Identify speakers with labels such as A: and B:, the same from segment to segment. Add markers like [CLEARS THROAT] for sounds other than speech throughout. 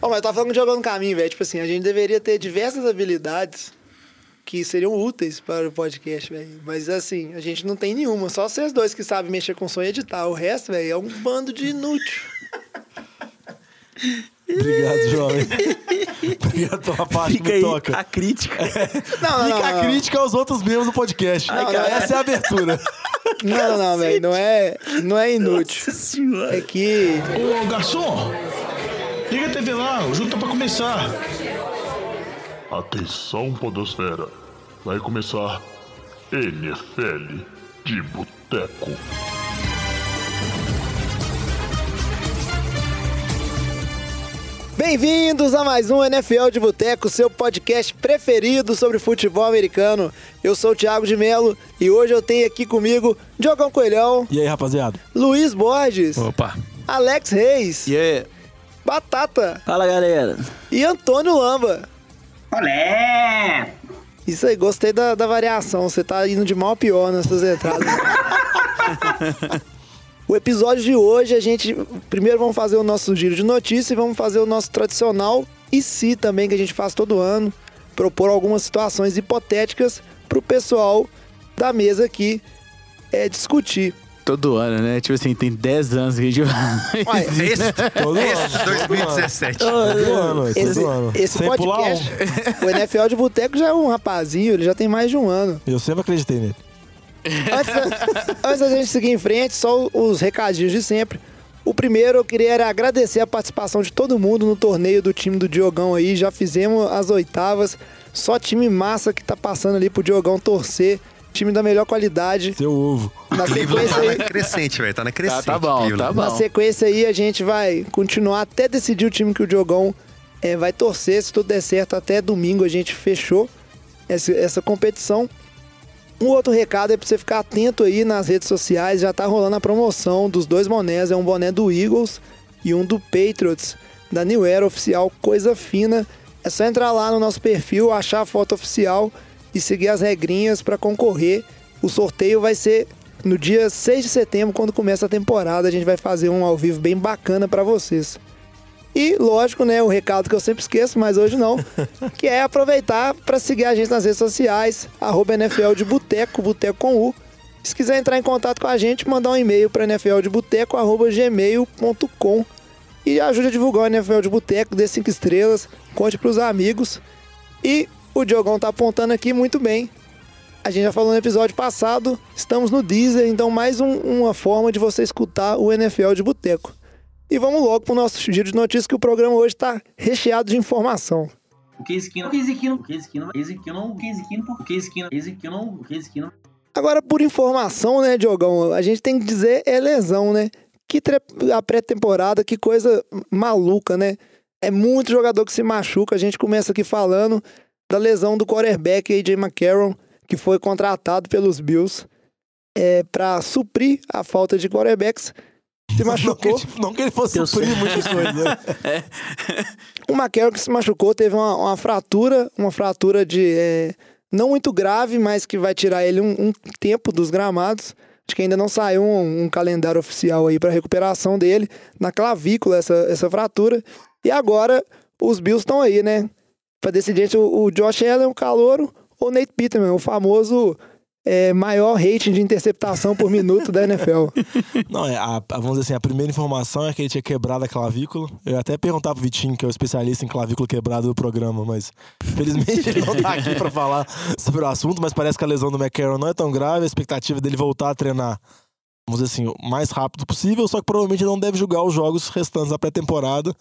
A: Mas eu tava falando de jogar no caminho, velho. Tipo assim, a gente deveria ter diversas habilidades que seriam úteis para o podcast, velho. Mas assim, a gente não tem nenhuma. Só vocês dois que sabem mexer com som e editar. O resto, velho, é um bando de inútil.
B: Obrigado, jovem. Obrigado pela parte
C: Fica
B: que me
C: aí
B: toca.
C: a crítica.
A: Não, não,
B: Fica
A: não,
B: a
A: não.
B: crítica aos outros membros do podcast.
A: Não, não,
B: Essa é a abertura.
A: Não, não, velho. Não é, não é inútil.
C: Nossa senhora.
A: É que.
D: Ô, garçom! Liga a TV lá, o jogo tá pra começar.
E: Atenção, Podosfera. Vai começar NFL de Boteco.
A: Bem-vindos a mais um NFL de Boteco, seu podcast preferido sobre futebol americano. Eu sou o Thiago de Melo e hoje eu tenho aqui comigo Diogão Coelhão,
B: E aí, rapaziada?
A: Luiz Borges,
C: Opa.
A: Alex Reis,
C: E aí?
A: Batata
C: Fala, galera.
A: e Antônio Lamba.
F: Olé!
A: Isso aí, gostei da, da variação. Você tá indo de mal a pior nas suas entradas. [LAUGHS] o episódio de hoje, a gente. Primeiro vamos fazer o nosso giro de notícias e vamos fazer o nosso tradicional e se também, que a gente faz todo ano. Propor algumas situações hipotéticas pro pessoal da mesa aqui é, discutir.
C: Todo ano, né? Tipo assim, tem 10 anos que a gente
A: Ué, [LAUGHS]
G: Esse,
B: Todo
G: esse
B: ano.
G: 2017.
B: Todo ano,
A: Esse,
B: todo ano.
A: esse
B: Sem pular
A: podcast,
B: um.
A: o NFL de Boteco já é um rapazinho, ele já tem mais de um ano.
B: Eu sempre acreditei nele.
A: Antes da, antes da gente seguir em frente, só os recadinhos de sempre. O primeiro, eu queria era agradecer a participação de todo mundo no torneio do time do Diogão aí. Já fizemos as oitavas. Só time massa que tá passando ali pro Diogão torcer. Time da melhor qualidade.
B: Seu ovo.
A: Na
G: Cleveland
A: sequência
G: tá
A: aí,
G: na crescente, velho. Tá na crescente.
C: tá bom,
G: Cleveland.
C: tá bom.
A: na sequência aí, a gente vai continuar até decidir o time que o Diogão eh, vai torcer. Se tudo der certo, até domingo a gente fechou essa, essa competição. Um outro recado é pra você ficar atento aí nas redes sociais. Já tá rolando a promoção dos dois bonés. É um boné do Eagles e um do Patriots, da New Era Oficial, coisa fina. É só entrar lá no nosso perfil, achar a foto oficial e seguir as regrinhas para concorrer. O sorteio vai ser no dia 6 de setembro, quando começa a temporada. A gente vai fazer um ao vivo bem bacana para vocês. E, lógico, né, o recado que eu sempre esqueço, mas hoje não, [LAUGHS] que é aproveitar para seguir a gente nas redes sociais, arroba NFL de Boteco, Boteco com U. Se quiser entrar em contato com a gente, mandar um e-mail para nfldeboteco.gmail.com e ajude a divulgar o NFL de Boteco, dê cinco estrelas, conte pros amigos. E o Diogão tá apontando aqui muito bem. A gente já falou no episódio passado, estamos no Deezer, então mais um, uma forma de você escutar o NFL de boteco. E vamos logo pro nosso giro de notícias que o programa hoje tá recheado de informação.
F: O que é esquina, o que é esquina, o que é esquina, o que esquina, o que esquina, o que esquina, o que esquina, o que esquina.
A: Agora, por informação, né, Diogão, a gente tem que dizer é lesão, né? Que tre... a pré-temporada, que coisa maluca, né? É muito jogador que se machuca, a gente começa aqui falando da lesão do quarterback AJ McCarron, que foi contratado pelos Bills é, para suprir a falta de quarterbacks. Se [LAUGHS]
B: Não que,
A: machucou.
B: ele- não que ele fosse
C: Eu
B: suprir muitas coisas, né? [LAUGHS]
A: O McCarron que se machucou teve uma, uma fratura, uma fratura de é, não muito grave, mas que vai tirar ele um, um tempo dos gramados. Acho que ainda não saiu um, um calendário oficial aí para recuperação dele na clavícula essa, essa fratura. E agora os Bills estão aí, né? Para decidir entre o, Josh Allen, o calouro, ou Nate Peterman, o famoso é, maior rating de interceptação por minuto da NFL. [LAUGHS]
B: Não, é, a, vamos dizer assim, a primeira informação é que ele tinha quebrado a clavícula. Eu ia até perguntar pro Vitinho, que é o especialista em clavícula quebrada do programa, mas felizmente ele não tá aqui pra falar sobre o assunto, mas parece que a lesão do McCarron não é tão grave, a expectativa dele voltar a treinar, vamos dizer assim, o mais rápido possível, só que provavelmente ele não deve jogar os jogos restantes da pré-temporada.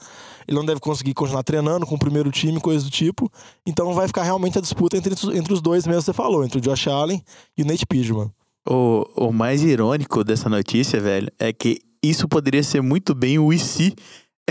B: Ele não deve conseguir continuar treinando com o primeiro time, coisa do tipo. Então vai ficar realmente a disputa entre, entre os dois mesmo, você falou, entre o Josh Allen e o Nate Piedman.
C: O, o mais irônico dessa notícia, velho, é que isso poderia ser muito bem o IC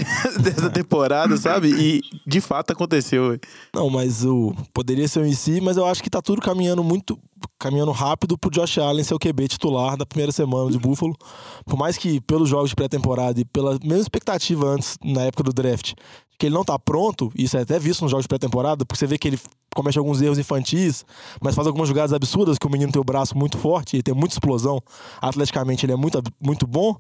C: [LAUGHS] dessa temporada, sabe? E de fato aconteceu.
B: Não, mas o poderia ser um IC, mas eu acho que tá tudo caminhando muito caminhando rápido pro Josh Allen ser o QB titular da primeira semana de Buffalo. Por mais que pelos jogos de pré-temporada e pela mesma expectativa antes na época do draft, que ele não tá pronto, isso é até visto nos jogos de pré-temporada, porque você vê que ele comete alguns erros infantis, mas faz algumas jogadas absurdas que o menino tem o braço muito forte, ele tem muita explosão, atleticamente ele é muito muito bom.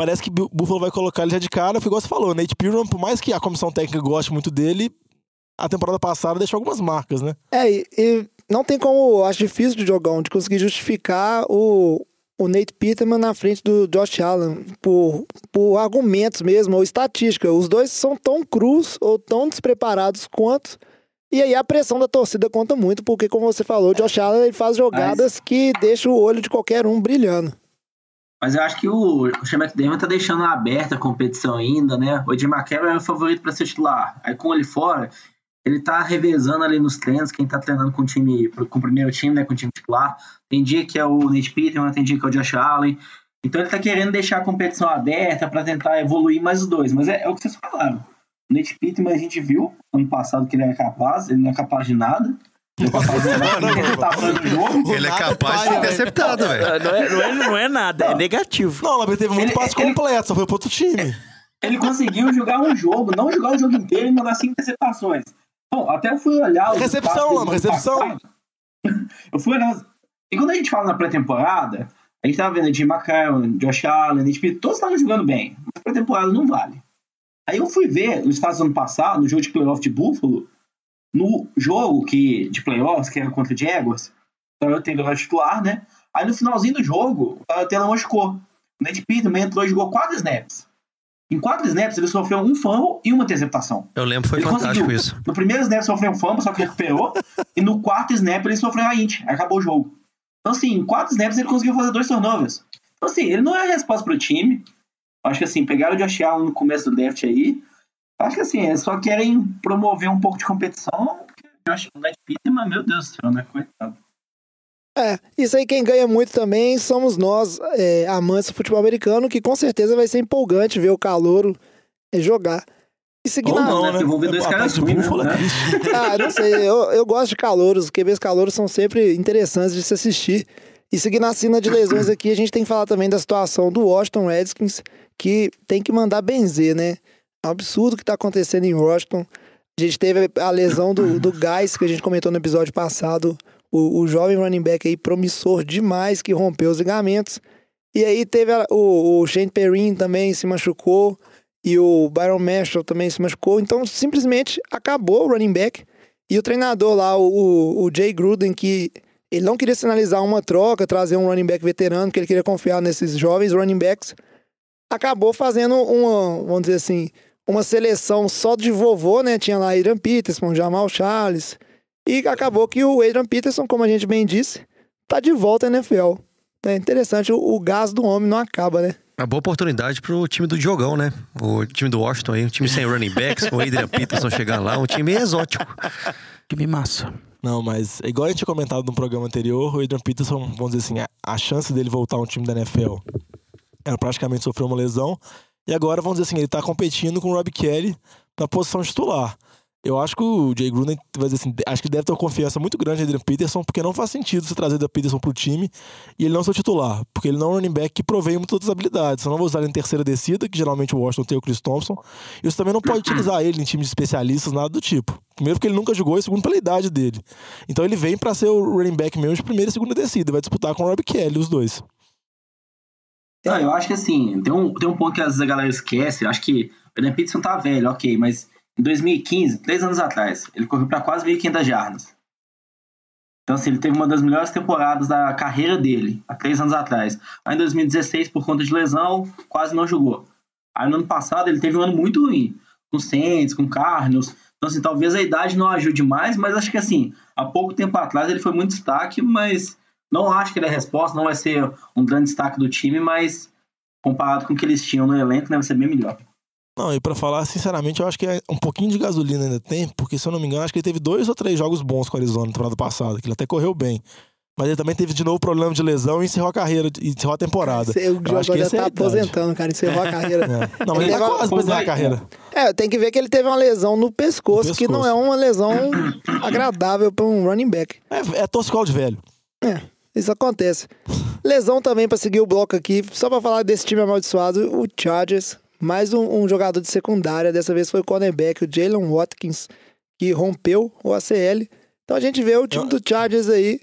B: Parece que o Buffalo vai colocar ele já de cara, porque igual você falou, Nate Pearson, por mais que a comissão técnica goste muito dele, a temporada passada deixou algumas marcas, né?
A: É, e, e não tem como, acho difícil de jogão, de conseguir justificar o, o Nate Peterman na frente do Josh Allen por, por argumentos mesmo, ou estatística. Os dois são tão crus ou tão despreparados quanto. E aí a pressão da torcida conta muito, porque como você falou, o Josh Allen ele faz jogadas que deixam o olho de qualquer um brilhando.
F: Mas eu acho que o, o McDermott tá deixando aberta a competição ainda, né? O Jim McCarron é o favorito para ser titular. Aí com ele fora, ele tá revezando ali nos treinos, quem tá treinando com o time, com o primeiro time, né, com o time titular. Tem dia que é o Nate Peterman, tem dia que é o Josh Allen. Então ele tá querendo deixar a competição aberta para tentar evoluir mais os dois. Mas é, é, o que vocês falaram. O Nate Peterman a gente viu ano passado que ele era capaz, ele não é capaz de nada. Ele é capaz de nada, do jogo.
G: Ele é capaz de ser interceptado, velho.
H: Não é, não, é, não é nada, é negativo.
B: Não, mas teve muito
F: Ele-
B: passe
F: ele-
B: completo, só foi pro outro time.
F: Ele conseguiu jogar um jogo, não jogar o jogo inteiro e mandar cinco interceptações. Bom, até eu fui olhar os
B: Recepção, Lama, recepção.
F: passado. [LAUGHS] Eu fui olhar. E quando a gente fala na pré-temporada, a gente tava vendo Jim McCarron, Josh Allen, Pitt, todos estavam jogando bem. Mas pré-temporada não vale. Aí eu fui ver nos Estados Unidos ano passado, no jogo de playoff de Buffalo, no jogo que, de playoffs, que era contra o Jaguars, o Tyrell Taylor era titular, né? Aí no finalzinho do jogo, o Tyrell Taylor machucou. O Nate Pitt também entrou e jogou quatro snaps. Em quatro snaps, ele sofreu um fumble e uma interceptação.
G: Eu lembro, foi
F: Ele
G: fantástico
F: conseguiu.
G: isso.
F: No primeiro snap sofreu um fumble, só que recuperou. [LAUGHS] e no quarto snap ele sofreu a int. Acabou o jogo. Então, assim, em quatro snaps ele conseguiu fazer dois turnovers. Então, assim, ele não é a resposta pro time. Acho que, assim, pegaram o Josh Allen no começo do draft aí. Acho que, assim, eles só querem promover um pouco de competição. porque Eu acho que o Ned Pittman, meu Deus do céu, né? Coitado.
A: É, isso aí quem ganha muito também somos nós, é, amantes do futebol americano, que com certeza vai ser empolgante ver o calouro é, jogar. E seguindo
F: Ou
A: a-
F: não, né? Porque vão ver dois
B: A
F: caras ruins,
B: Buffalo
F: né?
B: é triste. [LAUGHS]
A: Ah, não sei, eu, eu gosto de calouros, os QBs calouros são sempre interessantes de se assistir. E seguindo a cena de lesões aqui, a gente tem que falar também da situação do Washington Redskins, que tem que mandar benzer, né? Absurdo que tá acontecendo em Washington. A gente teve a lesão do, do [LAUGHS] Guys, que a gente comentou no episódio passado, o, o jovem running back aí promissor demais, que rompeu os ligamentos. E aí teve a- o, o Shane Perrin também se machucou, e o Byron Marshall também se machucou. Então, simplesmente acabou o running back. E o treinador lá, o, o, o Jay Gruden, que ele não queria sinalizar uma troca, trazer um running back veterano, porque ele queria confiar nesses jovens running backs, acabou fazendo uma, vamos dizer assim, uma seleção só de vovô, né? Tinha lá Adrian Peterson, Jamal Charles. E acabou que o Adrian Peterson, como a gente bem disse, tá de volta à NFL. É interessante, o, o gás do homem não acaba, né?
G: Uma boa oportunidade pro time do Diogão, né? O time do Washington aí, um time sem running backs, com o Adrian Peterson chegando lá, um time exótico.
H: Time massa.
B: Não, mas igual a gente tinha comentado no programa anterior, o Adrian Peterson, vamos dizer assim, a, a chance dele voltar a um time da NFL era praticamente sofrer uma lesão. E agora, vamos dizer assim, ele tá competindo com o Rob Kelly na posição titular. Eu acho que o Jay Gruden, vai dizer assim, acho que deve ter uma confiança muito grande no Adrian Peterson, porque não faz sentido você trazer o Peterson pro time e ele não ser o titular, porque ele não é um running back que provém muitas outras habilidades. Você não vai usar ele em terceira descida, que geralmente o Washington tem o Chris Thompson, e você também não pode utilizar ele em time de especialistas, nada do tipo. Primeiro porque ele nunca jogou e segundo pela idade dele. Então ele vem pra ser o running back mesmo de primeira e segunda descida, vai disputar com o Rob Kelly, os dois.
F: Não, eu acho que assim, tem um, tem um ponto que às vezes a galera esquece. Eu acho que o Adrian Peterson tá velho, ok, mas em 2015, três anos atrás, ele correu para quase 1.500 jardas. Então, assim, ele teve uma das melhores temporadas da carreira dele, há três anos atrás. Aí em 2016, por conta de lesão, quase não jogou. Aí no ano passado, ele teve um ano muito ruim, com Saints, com Cardinals. Então, assim, talvez a idade não ajude mais, mas acho que, assim, há pouco tempo atrás ele foi muito destaque, mas não acho que ele é a resposta, não vai ser um grande destaque do time, mas comparado com o que eles tinham no elenco, né, vai ser bem melhor.
B: Não, e pra falar sinceramente, eu acho que é um pouquinho de gasolina ainda tem, porque se eu não me engano, acho que ele teve dois ou três jogos bons com o Arizona na temporada passada, que ele até correu bem. Mas ele também teve de novo problema de lesão e encerrou a carreira, e encerrou a temporada.
A: O
B: Eu acho
A: jogador
B: que
A: já
B: é
A: tá
B: idade.
A: aposentando, cara, encerrou a carreira. [LAUGHS]
B: É. Não, mas ele
A: Ele
B: tá quase encerrar a carreira.
A: É, tem que ver que ele teve uma lesão no pescoço,
B: No
A: que não é
B: pescoço.
A: uma lesão [COUGHS] agradável para um running back.
B: É, é de velho.
A: É, isso acontece. Lesão também para seguir o bloco aqui, só para falar desse time amaldiçoado, o Chargers, mais um, um jogador de secundária, dessa vez foi o cornerback, o Jalen Watkins, que rompeu o ACL. Então a gente vê o time do Chargers aí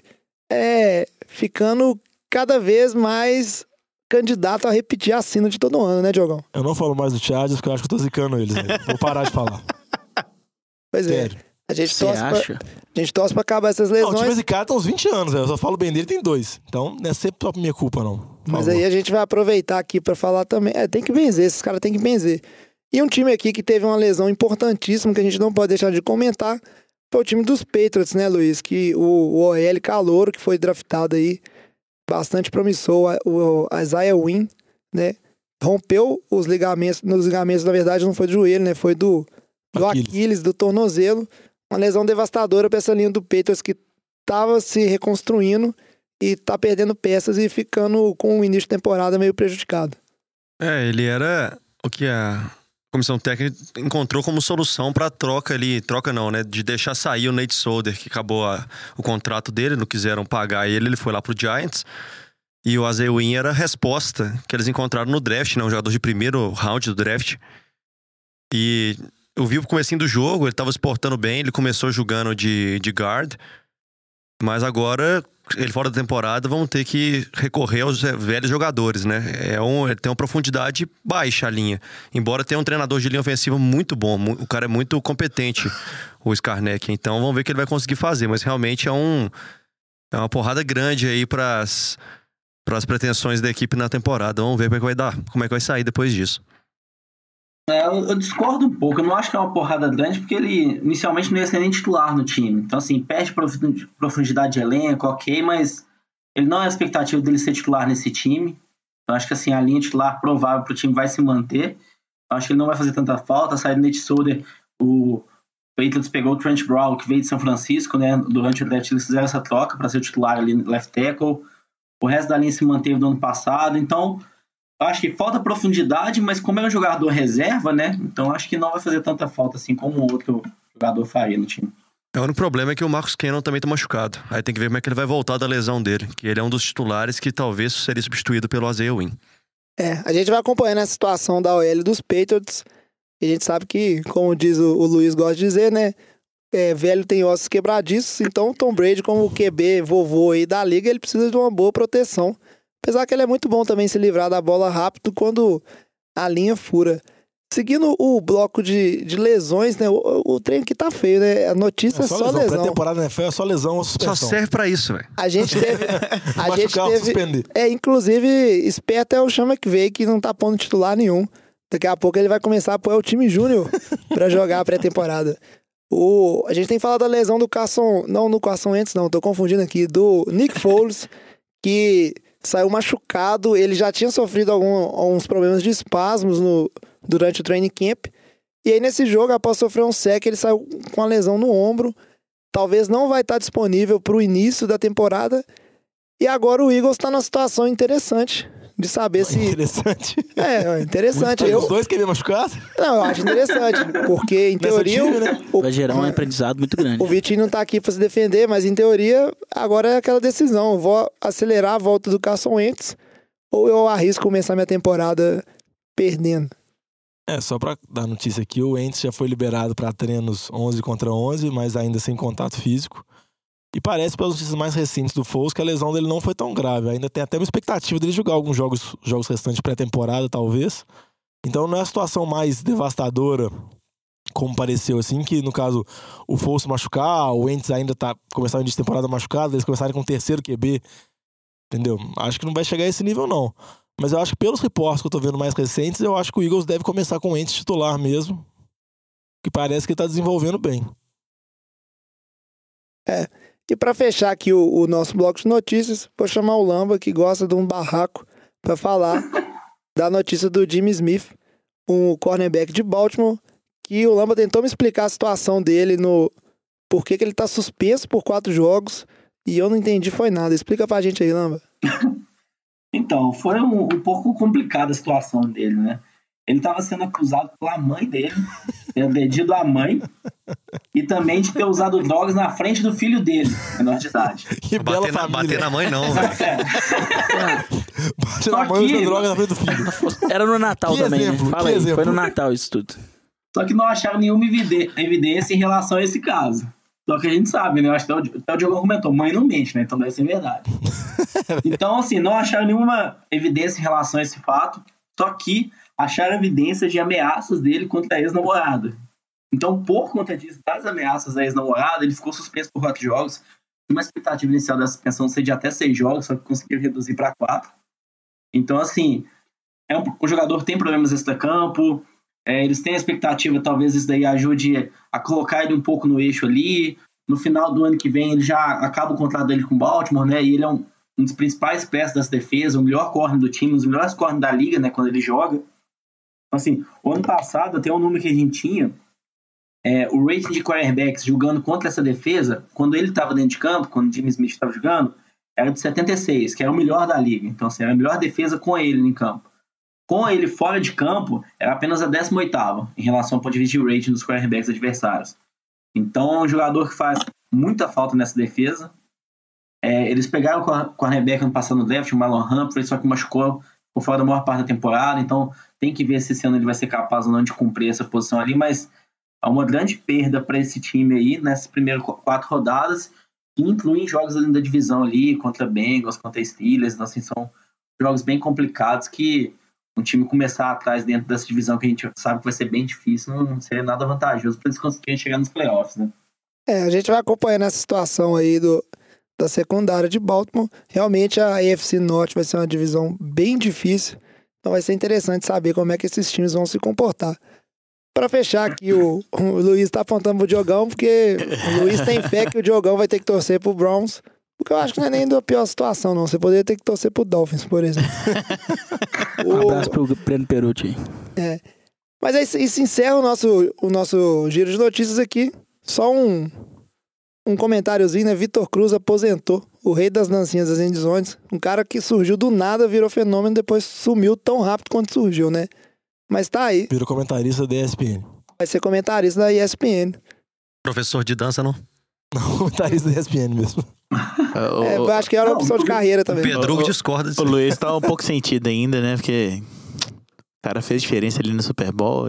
A: é, ficando cada vez mais candidato a repetir a sina de todo ano, né, Diogão?
B: Eu não falo mais do Chargers porque eu acho que eu tô zicando eles. velho. Vou parar de falar. [LAUGHS]
A: Pois é. A gente,
H: Você
A: torce pra,
H: acha?
A: a gente torce pra acabar essas
B: Não, o
A: lesões.
B: time zicado tem uns 20 anos, velho. Eu só falo bem dele tem dois. Então não é sempre só minha culpa, não. Por
A: Mas
B: favor.
A: aí a gente vai aproveitar aqui pra falar também. É, tem que benzer, esses caras têm que benzer. E um time aqui que teve uma lesão importantíssima que a gente não pode deixar de comentar foi o time dos Patriots, né, Luiz? Que o, o OL Calouro, que foi draftado aí, bastante promissor, o, o Isaiah Wynn, né? Rompeu os ligamentos, nos ligamentos, na verdade, não foi do joelho, né? Foi do, do
B: Aquiles.
A: Aquiles, do tornozelo. Uma lesão devastadora pra essa linha do Patriots que tava se reconstruindo e tá perdendo peças e ficando com o início de temporada meio prejudicado.
G: É, ele era o que a comissão técnica encontrou como solução pra troca ali, troca não, né, de deixar sair o Nate Solder, que acabou a- o contrato dele, não quiseram pagar ele, ele foi lá pro Giants. E o Azewin era a resposta que eles encontraram no draft, né, um jogador de primeiro round do draft. E eu vi o comecinho do jogo, ele tava se portando bem, ele começou jogando de, de guard, mas agora ele fora da temporada, vão ter que recorrer aos velhos jogadores, né? É um, tem uma profundidade baixa a linha. Embora tenha um treinador de linha ofensiva muito bom, o cara é muito competente, o Skarnek. Então vamos ver o que ele vai conseguir fazer. Mas realmente é um é uma porrada grande aí para as pretensões da equipe na temporada. Vamos ver como é que vai dar, como é que vai sair depois disso.
F: É, eu, eu discordo um pouco. Eu não acho que é uma porrada grande, porque ele inicialmente não ia ser nem titular no time. Então, assim, perde profu- profundidade de elenco, ok, mas ele não é a expectativa dele ser titular nesse time. Então, acho que assim, a linha titular provável para o time vai se manter. Então, acho que ele não vai fazer tanta falta. Sai do Nate Solder, o Patriots pegou o Trent Brown, que veio de São Francisco, né? Durante o draft eles fizeram essa troca para ser titular ali left tackle. O resto da linha se manteve do ano passado. Então, acho que falta profundidade, mas como é um jogador reserva, né? Então acho que não vai fazer tanta falta assim como outro jogador faria no time.
G: O único problema é que o Marcos Cannon também tá machucado. Aí tem que ver como é que ele vai voltar da lesão dele. Que ele é um dos titulares que talvez seria substituído pelo Azea Win.
A: É, a gente vai acompanhando a situação da OL dos Patriots. E a gente sabe que, como diz o, o Luiz gosta de dizer, né? É, velho tem ossos quebradiços, então o Tom Brady, como o QB vovô aí da liga, ele precisa de uma boa proteção. Apesar que ele é muito bom também se livrar da bola rápido quando a linha fura. Seguindo o bloco de, de lesões, né? O, o trem aqui tá feio, né? A notícia é só, lesão.
B: Pré-temporada na NFL é só lesão ou
G: Só
B: suspensão.
G: serve pra isso, velho.
A: A gente [LAUGHS] teve. A gente teve.
B: suspender.
A: É, inclusive, esperto é o Chama que veio que não tá pondo titular nenhum. Daqui a pouco ele vai começar a apoiar o time júnior [LAUGHS] pra jogar a pré-temporada. O, a gente tem falado da lesão do Carson. Não, no Carson Wentz, não, tô confundindo aqui. Do Nick Foles, que saiu machucado. Ele já tinha sofrido algum, alguns problemas de espasmos no, durante o training camp. E aí, nesse jogo, após sofrer um sec, ele saiu com a lesão no ombro. Talvez não vai estar disponível para o início da temporada. E agora o Eagles está numa situação interessante de saber se.
B: Interessante.
A: É, interessante.
B: Os
A: Eu,
B: dois queriam machucar?
A: não, eu acho interessante, porque em
B: Nessa
A: teoria
B: time,
A: o,
B: né?
A: o,
H: Vai gerar um aprendizado muito grande.
A: o Vitinho não tá aqui para se defender, mas em teoria agora é aquela decisão. Eu vou acelerar a volta do Carson Wentz ou eu arrisco começar minha temporada perdendo.
B: É, só pra dar notícia aqui, o Ents já foi liberado pra treinos 11 contra 11, mas ainda sem contato físico. E parece, pelas notícias mais recentes do Foles, que a lesão dele não foi tão grave. Ainda tem até uma expectativa dele jogar alguns jogos, jogos restantes pré-temporada, talvez. Então não é a situação mais devastadora como pareceu, assim, que no caso o Foles machucar, o Ents ainda tá começando início de temporada machucado, eles começarem com o terceiro QB, entendeu? Acho que não vai chegar a esse nível, não. Mas eu acho que pelos reportes que eu tô vendo mais recentes, eu acho que o Eagles deve começar com o Ents titular mesmo. Que parece que ele tá desenvolvendo bem.
A: E para fechar aqui o, o nosso bloco de notícias, vou chamar o Lamba, que gosta de um barraco, para falar [LAUGHS] da notícia do Jimmy Smith, um cornerback de Baltimore, que o Lamba tentou me explicar a situação dele no por que, que ele tá suspenso por quatro jogos e eu não entendi foi nada. Explica pra gente aí, Lamba. [LAUGHS]
F: Então, foi um, um pouco complicada a situação dele, né? Ele estava sendo acusado pela mãe dele, ter agredido a mãe e também de ter usado drogas na frente do filho dele, menor de idade.
B: Que bela
G: Bater na, bater na mãe, não, [LAUGHS] velho.
B: Bate na mãe e
F: Aqui,
B: usa droga na frente do filho. [LAUGHS]
H: Era no Natal
B: Que
H: também,
B: exemplo,
H: né? Fala aí,
B: exemplo.
H: foi no Natal isso tudo.
F: Só que não acharam nenhuma evidência em relação a esse caso. Só que a gente sabe, né? Eu acho que até o, até o Diogo comentou, mãe não mente, né? Então deve ser verdade. [LAUGHS] então, assim, não acharam nenhuma evidência em relação a esse fato, só que acharam evidências de ameaças dele contra a ex-namorada. Então, por conta disso, das ameaças da ex-namorada, ele ficou suspenso por quatro jogos. Uma expectativa inicial da suspensão seria de até seis jogos, só que conseguiu reduzir para quatro. Então, assim, é um, o jogador tem problemas extra-campo, é, eles têm a expectativa, talvez isso daí ajude a colocar ele um pouco no eixo ali. No final do ano que vem, ele já acaba o contrato dele com o Baltimore, né? E ele é um, um dos principais peças dessa defesa, o melhor corner do time, um dos melhores corners da liga, né? Quando ele joga. Então, assim, o ano passado, até o número que a gente tinha, é, o rating de quarterbacks jogando contra essa defesa, quando ele estava dentro de campo, quando o Jimmy Smith estava jogando, era de 76, que era o melhor da liga. Então, assim, era a melhor defesa com ele em campo. Com ele fora de campo, era apenas a 18 em relação ao ponto de vista de rating dos quarterbacks adversários. Então, é um jogador que faz muita falta nessa defesa. É, eles pegaram o cornerback ano passado no draft, o Marlon Humphrey, só que machucou por fora da maior parte da temporada. Então, tem que ver se esse ano ele vai ser capaz ou não de cumprir essa posição ali. Mas é uma grande perda para esse time aí nessas primeiras quatro rodadas, que incluem jogos ali da divisão ali, contra Bengals, contra Steelers. Então, assim, são jogos bem complicados que um time começar atrás dentro dessa divisão que a gente sabe que vai ser bem difícil, não seria nada vantajoso para eles conseguirem chegar nos playoffs, né?
A: É, a gente vai acompanhando essa situação aí do, da secundária de Baltimore. Realmente a AFC Norte vai ser uma divisão bem difícil. Então vai ser interessante saber como é que esses times vão se comportar. Para fechar aqui, o, o Luiz está apontando pro Diogão, porque o Luiz tem fé que o Diogão vai ter que torcer pro Browns. Porque eu acho que não é nem da pior situação, não. Você poderia ter que torcer pro Dolphins, por exemplo.
H: Um [LAUGHS] abraço pro Breno Perucci.
A: É. Mas aí, isso encerra o nosso, o nosso giro de notícias aqui. Só um, um comentáriozinho, né? Vitor Cruz aposentou. O rei das dancinhas das endzões. Um cara que surgiu do nada, virou fenômeno, depois sumiu tão rápido quanto surgiu, né? Mas tá aí.
B: Virou comentarista da ESPN.
A: Vai ser comentarista da ESPN.
G: Professor de dança, não?
B: Não, [LAUGHS] comentarista da ESPN mesmo.
C: O,
A: É, eu acho que era uma opção de carreira também.
G: Pedro
C: o-
G: discorda disso.
C: o Luiz tá um pouco sentido ainda, né? Porque o cara fez diferença ali no Super Bowl.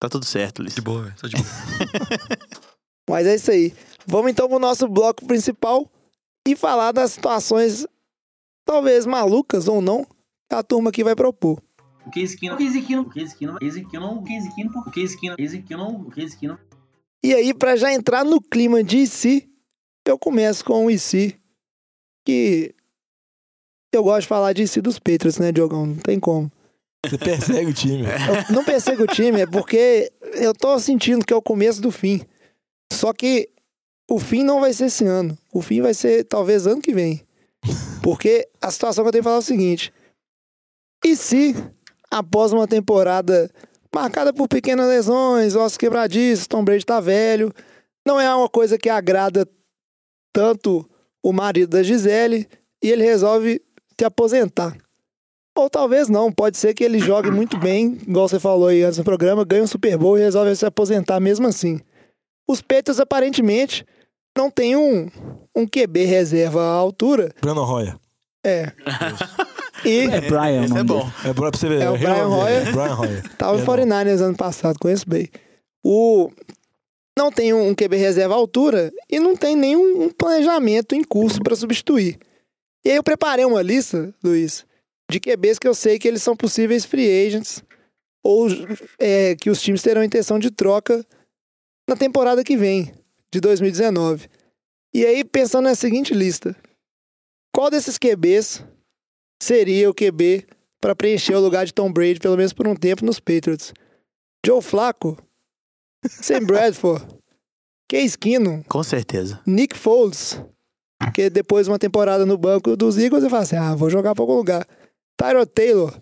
C: Tá tudo certo, Luiz.
G: De boa, velho. Tô de boa. [LAUGHS]
A: Mas é isso aí. Vamos então pro nosso bloco principal e falar das situações, talvez malucas ou não, que a turma aqui vai propor.
F: O Case Keenum, o Case Keenum, o Case Keenum, o Case Keenum, o Case Keenum, o Case Keenum, o Case Keenum, o Case Keenum.
A: E aí, pra já entrar no clima de IC, eu começo com o IC, que eu gosto de falar de IC dos Patriots, né, Diogão? Não tem como.
B: Você persegue o time.
A: Eu não percebo o time, é porque eu tô sentindo que é o começo do fim. Só que o fim não vai ser esse ano. O fim vai ser talvez ano que vem. Porque a situação que eu tenho que falar é o seguinte: e se, após uma temporada marcada por pequenas lesões, ossos quebradiços, Tom Brady tá velho, não é uma coisa que agrada tanto o marido da Gisele e ele resolve se aposentar. Ou talvez não, pode ser que ele jogue muito bem, igual você falou aí antes do programa, ganha um Super Bowl e resolve se aposentar mesmo assim. Os Patriots aparentemente não tem um, um QB reserva à altura.
B: Brandon Roya.
A: É. [LAUGHS] E
H: É Brian,
C: Esse é bom.
B: É pra você ver.
A: É o Brian
B: renovei.
A: Hoyer.
B: Brian [LAUGHS]
A: tava no
B: Perdão.
A: 49ers ano passado, conheço bem. O não tem um QB reserva à altura e não tem nenhum um planejamento em curso para substituir. E aí eu preparei uma lista, Luiz, de QBs que eu sei que eles são possíveis free agents ou é, que os times terão intenção de troca na temporada que vem, de 2019. E aí, pensando na seguinte lista: qual desses QBs seria o QB para preencher o lugar de Tom Brady, pelo menos por um tempo, nos Patriots? Joe Flacco, Sam [LAUGHS] Bradford, Case Keenum,
C: Com certeza.
A: Nick Foles, que depois de uma temporada no banco dos Eagles, eu falo assim, ah, vou jogar para algum lugar. Tyrod Taylor,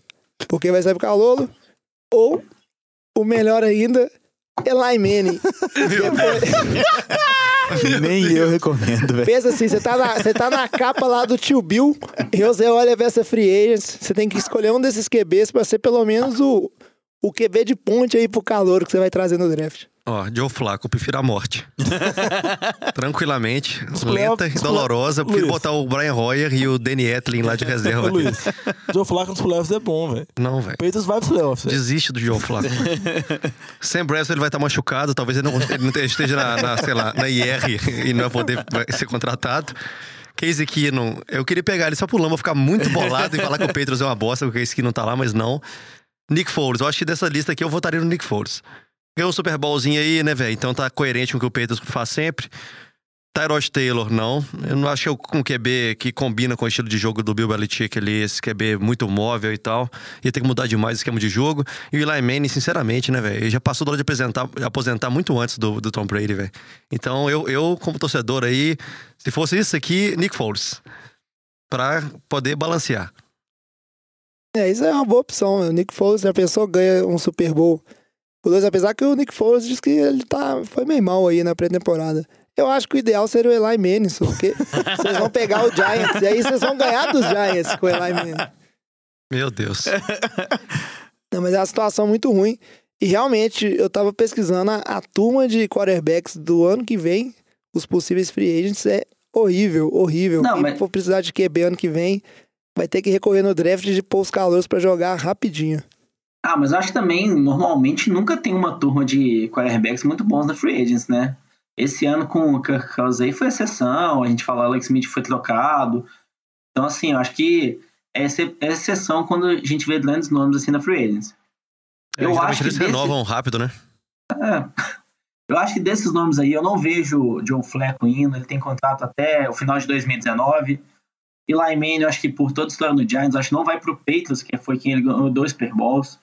A: porque vai sair pro calolo, ou, o melhor ainda, Eli Manning. [LAUGHS] [LAUGHS]
C: Nem eu recomendo, velho.
A: Pensa assim, você tá, na, você tá na capa lá do tio Bill e você olha pra essa free agents, você tem que escolher um desses QBs pra ser pelo menos o, o QB de ponte aí pro calor que você vai trazer no draft.
G: Ó, Joe Flaco, eu prefiro a morte. [LAUGHS] Tranquilamente, lenta e dolorosa. Prefiro
B: Luiz.
G: botar o Brian Hoyer e o Danny Etlin lá de [LAUGHS] reserva.
B: Luiz, Joe Flacco nos playoffs é bom, velho.
G: Não, velho.
B: Peitos vai pros playoffs.
G: Desiste do Joe Flacco. [LAUGHS] Sam Bradford ele vai estar machucado, talvez ele não, ele não esteja na, na, sei lá, na IR e não vai poder ser contratado. Casey Keenum, eu queria pegar ele só pro Lama ficar muito bolado e falar que o Patriots é uma bosta, porque o Casey Keenum tá lá, mas não. Nick Foles, eu acho que dessa lista aqui eu votaria no Nick Foles. Ganhou um Super Bowlzinho aí, né, velho? Então tá coerente com o que o Patriots faz sempre. Tyrod Taylor, não. Eu não acho que é um QB que combina com o estilo de jogo do Bill Belichick ali, esse QB muito móvel e tal. Ia ter que mudar demais o esquema de jogo. E o Eli Manning, sinceramente, né, velho? Ele já passou da hora de apresentar, aposentar muito antes do, do Tom Brady, velho. Então eu, eu, como torcedor aí, se fosse isso aqui, Nick Foles. Pra poder balancear.
A: É, isso é uma boa opção. O Nick Foles já pensou ganha um Super Bowl. Apesar que o Nick Foles diz que ele tá, foi meio mal aí na pré-temporada. Eu acho que o ideal seria o Eli Manning, porque vocês vão pegar o Giants e aí vocês vão ganhar dos Giants com o Eli Manning.
G: Meu Deus.
A: Não, mas é uma situação muito ruim. E realmente, eu tava pesquisando a, a turma de quarterbacks do ano que vem, os possíveis free agents, é horrível, horrível.
F: Não,
A: Quem
F: mas-
A: for precisar de QB ano que vem, vai ter que recorrer no draft de pôr os calouros pra jogar rapidinho.
F: Ah, mas eu acho que também, normalmente, nunca tem uma turma de quarterbacks muito bons na Free Agents, né? Esse ano com o Kirk Cousins aí foi exceção, a gente falou Alex Smith foi trocado. Então, assim, eu acho que é é exceção quando a gente vê grandes nomes assim na Free Agents. Eu
G: Geralmente
F: acho que
G: eles
F: desse-
G: renovam rápido, né?
F: É. [LAUGHS] Eu acho que desses nomes aí, eu não vejo o Joe Flacco indo. Ele tem contrato até o final de 2019. Eli Manning, eu acho que por toda a história no Giants, acho que não vai pro Patriots, que foi quem ele ganhou dois Super Bowls.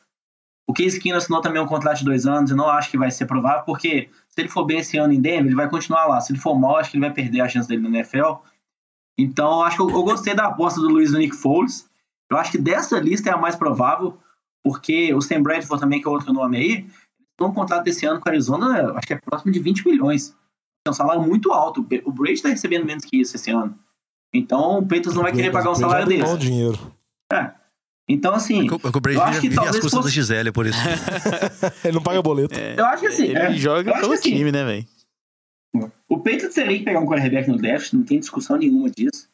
F: O Case Keenum assinou também um contrato de dois anos. Eu não acho que vai ser provável, porque se ele for bem esse ano em Denver, ele vai continuar lá. Se ele for mal, acho que ele vai perder a chance dele no NFL. Então, acho que eu, eu gostei da aposta do Luiz Nick Foles. Eu acho que dessa lista é a mais provável, porque o Sam Bradford também, que é outro nome aí, um contrato desse ano com a Arizona, acho que é próximo de 20 milhões. É um salário muito alto. O Brady está recebendo menos que isso esse ano. Então o Patriots não vai querer pagar um salário desse.
B: de dinheiro.
F: Então, assim,
G: É que o- é que o Brady
F: eu acho que talvez
G: custas
F: fosse-
G: da Gisele, por isso. [LAUGHS]
B: Ele não paga boleto.
F: eu acho que assim.
C: Ele
F: é, eu
C: joga pelo
F: assim,
C: time, né, velho?
F: O Patriots teria que pegar um quarterback no draft, não tem discussão nenhuma disso.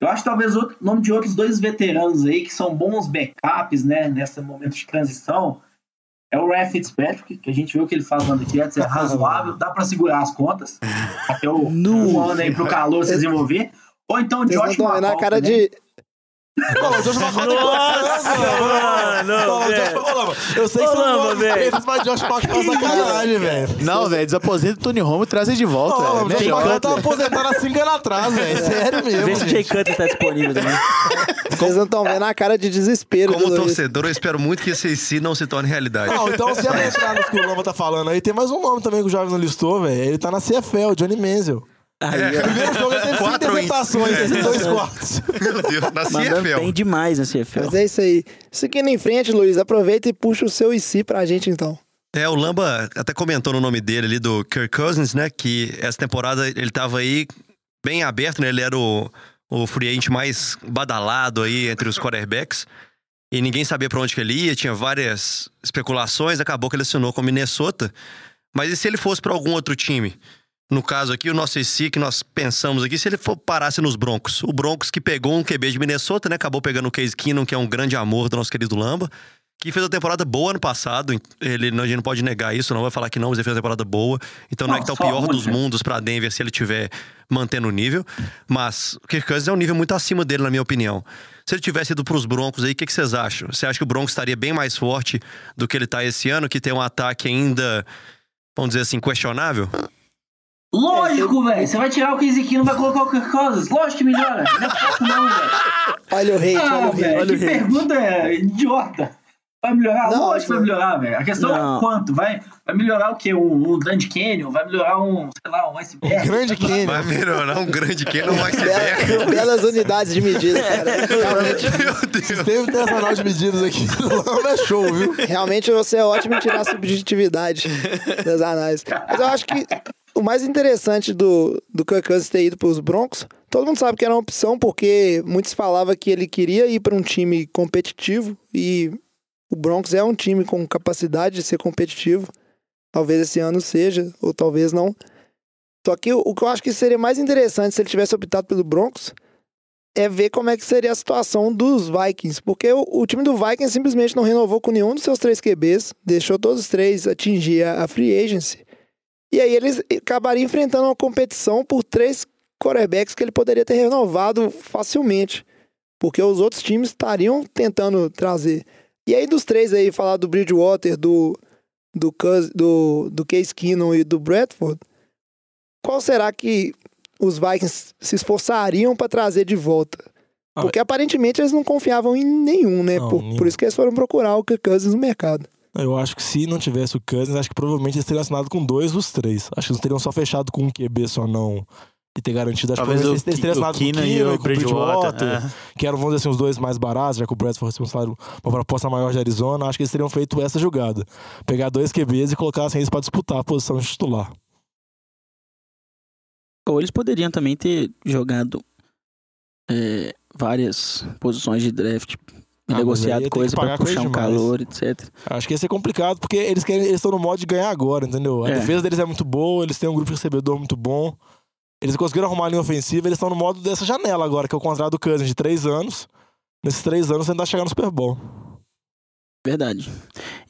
F: Eu acho que talvez o nome de outros dois veteranos aí que são bons backups, né, nesse momento de transição, é o Ryan Fitzpatrick, que a gente viu que ele faz lá no Jets, é [LAUGHS] razoável, dá pra segurar as contas [LAUGHS] até o ano aí pro calor se desenvolver. Ou então o Josh McCown
A: cara
F: também.
A: de.
B: Pô, o Josh McCown tem quantos anos, velho? Pô, o Josh- Ô, Lama, Eu sei que
H: Ô,
B: você não
H: Lama,
B: gosta
H: velho.
B: deles, mas Josh é sacanagem, velho.
C: Não, velho, desaposenta o Tony Romo e traz ele de volta.
B: Ô,
C: velho.
B: o Josh
C: Melhor.
B: McCown tá aposentado há 5 anos atrás, velho. [LAUGHS] Sério mesmo.
H: Vê se o Jay
B: gente.
H: Cutler tá disponível também. [LAUGHS]
A: Vocês não estão vendo a cara de desespero
G: Como
A: do Luiz.
G: torcedor, eu espero muito que esse IC não se torne realidade.
B: Não, então se entrar no que o Lama tá falando aí, tem mais um nome também que o Jovem não listou, velho. Ele tá na CFL, Johnny Manziel.
H: Aí, ó.
B: Primeiro jogo ele teve 5
G: Quatro
B: interceptações, esses dois quartos.
G: Meu Deus, na
H: Mandando bem
G: CFL.
H: demais na CFL.
A: Mas é isso aí. Seguindo em frente, Luiz, aproveita e puxa o seu IC pra gente então.
G: É, o Lamba até comentou no nome dele ali do Kirk Cousins, né? Que essa temporada ele tava aí bem aberto, né? Ele era o, o free agent mais badalado aí entre os quarterbacks. E ninguém sabia pra onde que ele ia, tinha várias especulações, acabou que ele assinou com o Minnesota. Mas e se ele fosse pra algum outro time? No caso aqui, o nosso IC que nós pensamos aqui, se ele for parasse nos Broncos. O Broncos que pegou um QB de Minnesota, né? Acabou pegando o Case Keenum, que é um grande amor do nosso querido Lamba que fez uma temporada boa ano passado. Ele, não- a gente não pode negar isso, não vai falar que não, mas ele fez uma temporada boa. Então não, é
F: Não,
G: que tá o pior
F: muito,
G: dos mundos pra Denver se ele tiver mantendo o nível. Mas o Kirk Cousins é um nível muito acima dele, na minha opinião. Se ele tivesse ido pros Broncos aí, o que, que vocês acham? Você acha que o Broncos estaria bem mais forte do que ele tá esse ano, que tem um ataque ainda, vamos dizer assim, questionável?
F: Lógico, velho. Você vai tirar o Casey Keenum, vai colocar o Kirk Cousins. Lógico que melhora. Não é fácil não, velho.
A: Olha o hate,
F: Ah,
A: olha o hate.
F: velho,
H: olha o
F: que
H: hate.
F: pergunta é idiota. Vai melhorar?
A: Não,
F: Lógico que vai
A: não.
F: melhorar, velho. A questão
H: Não.
F: é quanto. Vai, vai melhorar o quê? Um, um Grand Canyon? Vai melhorar um, sei lá, um iceberg?
B: Grande Kenny.
G: Vai melhorar um grande que não vai ser
A: Bela- [LAUGHS] belas unidades de medida, cara. Realmente, [LAUGHS]
G: Meu Deus.
B: Sistema internacional de medidas aqui [LAUGHS] do Lama é show, viu?
A: realmente você é ótimo em tirar a subjetividade das análises. Mas eu acho que o mais interessante do, do Kirk Cousins ter ido para os Broncos, todo mundo sabe que era uma opção, porque muitos falavam que ele queria ir para um time competitivo e O Broncos é um time com capacidade de ser competitivo. Talvez esse ano seja, ou talvez não. Só que o, que eu acho que seria mais interessante se ele tivesse optado pelo Broncos é ver como é que seria a situação dos Vikings. Porque o, o time do Vikings simplesmente não renovou com nenhum dos seus três QBs, deixou todos os três atingir a, a free agency. E aí eles acabariam enfrentando uma competição por três quarterbacks que ele poderia ter renovado facilmente. Porque os outros times estariam tentando trazer. E aí dos três aí, falar do Bridgewater, do, do, do, do Case Keenum e do Bradford, qual será que os Vikings se esforçariam para trazer de volta?
B: Ah,
A: Porque aparentemente eles não confiavam em nenhum, né?
B: Não,
A: por,
B: nenhum.
A: por isso que eles foram procurar o Kirk Cousins no mercado.
B: Eu acho que se não tivesse o Cousins, acho que provavelmente eles teriam assinado com dois dos três. Acho que eles teriam só fechado com um QB só não e ter garantido. Acho que
C: Talvez o,
B: provavelmente eles teriam
C: o
B: assinado com
C: Keenan e o
B: com
C: Bridgewater. é.
B: que eram, vamos dizer assim, os dois mais baratos, já que o Bradford recebeu um salário, uma proposta maior de Arizona, acho que eles teriam feito essa jogada. Pegar dois QBs e colocassem eles para disputar a posição de titular.
H: Ou eles poderiam também ter jogado é, várias posições de draft,
B: Ah,
H: negociado coisa
B: coisa
H: puxar um
B: demais.
H: calor, etc.
B: Acho que ia ser complicado, porque eles querem, eles estão no modo de ganhar agora, entendeu? A
H: É.
B: defesa deles é muito boa, eles têm um grupo de recebedor muito bom. Eles conseguiram arrumar a linha ofensiva, eles estão no modo dessa janela agora, que é o contrato do Cousins de três anos. Nesses três anos tentar chegar no Super Bowl.
H: Verdade.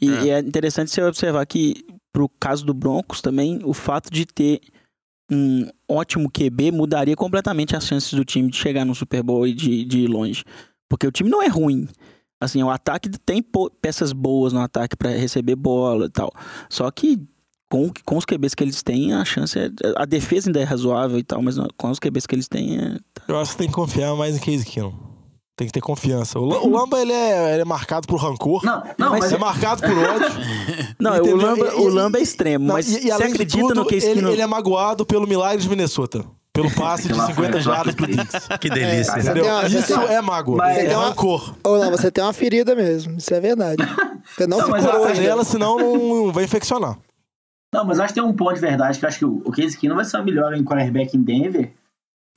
H: E
G: É.
H: e é interessante você observar que, pro caso do Broncos também, o fato de ter um ótimo QB mudaria completamente as chances do time de chegar no Super Bowl e de, de ir longe. Porque o time não é ruim. Assim, o ataque tem peças boas no ataque para receber bola e tal. Só que com, com os QBs que eles têm, a chance é. A defesa ainda é razoável e tal, mas com os QBs que eles têm, é,
B: Eu acho que tem que confiar mais em Case Keenum. Tem que ter confiança. O, o Lamba, ele é, ele é marcado por rancor.
F: Não, não,
H: Mas
B: é marcado por [LAUGHS] ódio.
H: Não, o
B: Entendeu?
H: Lamba,
B: E-
H: o Lamba é extremo,
B: Não,
H: mas
B: e, e
H: você acredita
B: tudo,
H: no Case
B: ele,
H: Keenum?
B: ele é magoado pelo milagre de Minnesota. Pelo [LAUGHS] passe de
F: Aquela
B: 50
F: foi-
B: jardas pro Dix.
G: Que delícia.
A: Tem uma-
B: Isso
A: tem uma-
B: é mágoa.
F: mas-
B: é
A: tem uma-
B: rancor.
A: Ou não, você tem uma ferida mesmo. Isso é verdade. Você não,
F: Não,
A: se
F: mas
A: curou ainda.
B: Nela, senão não vai infeccionar.
F: não, mas eu acho que tem um ponto de verdade que eu acho que o o Case Keenum vai ser uma melhor em quarterback em Denver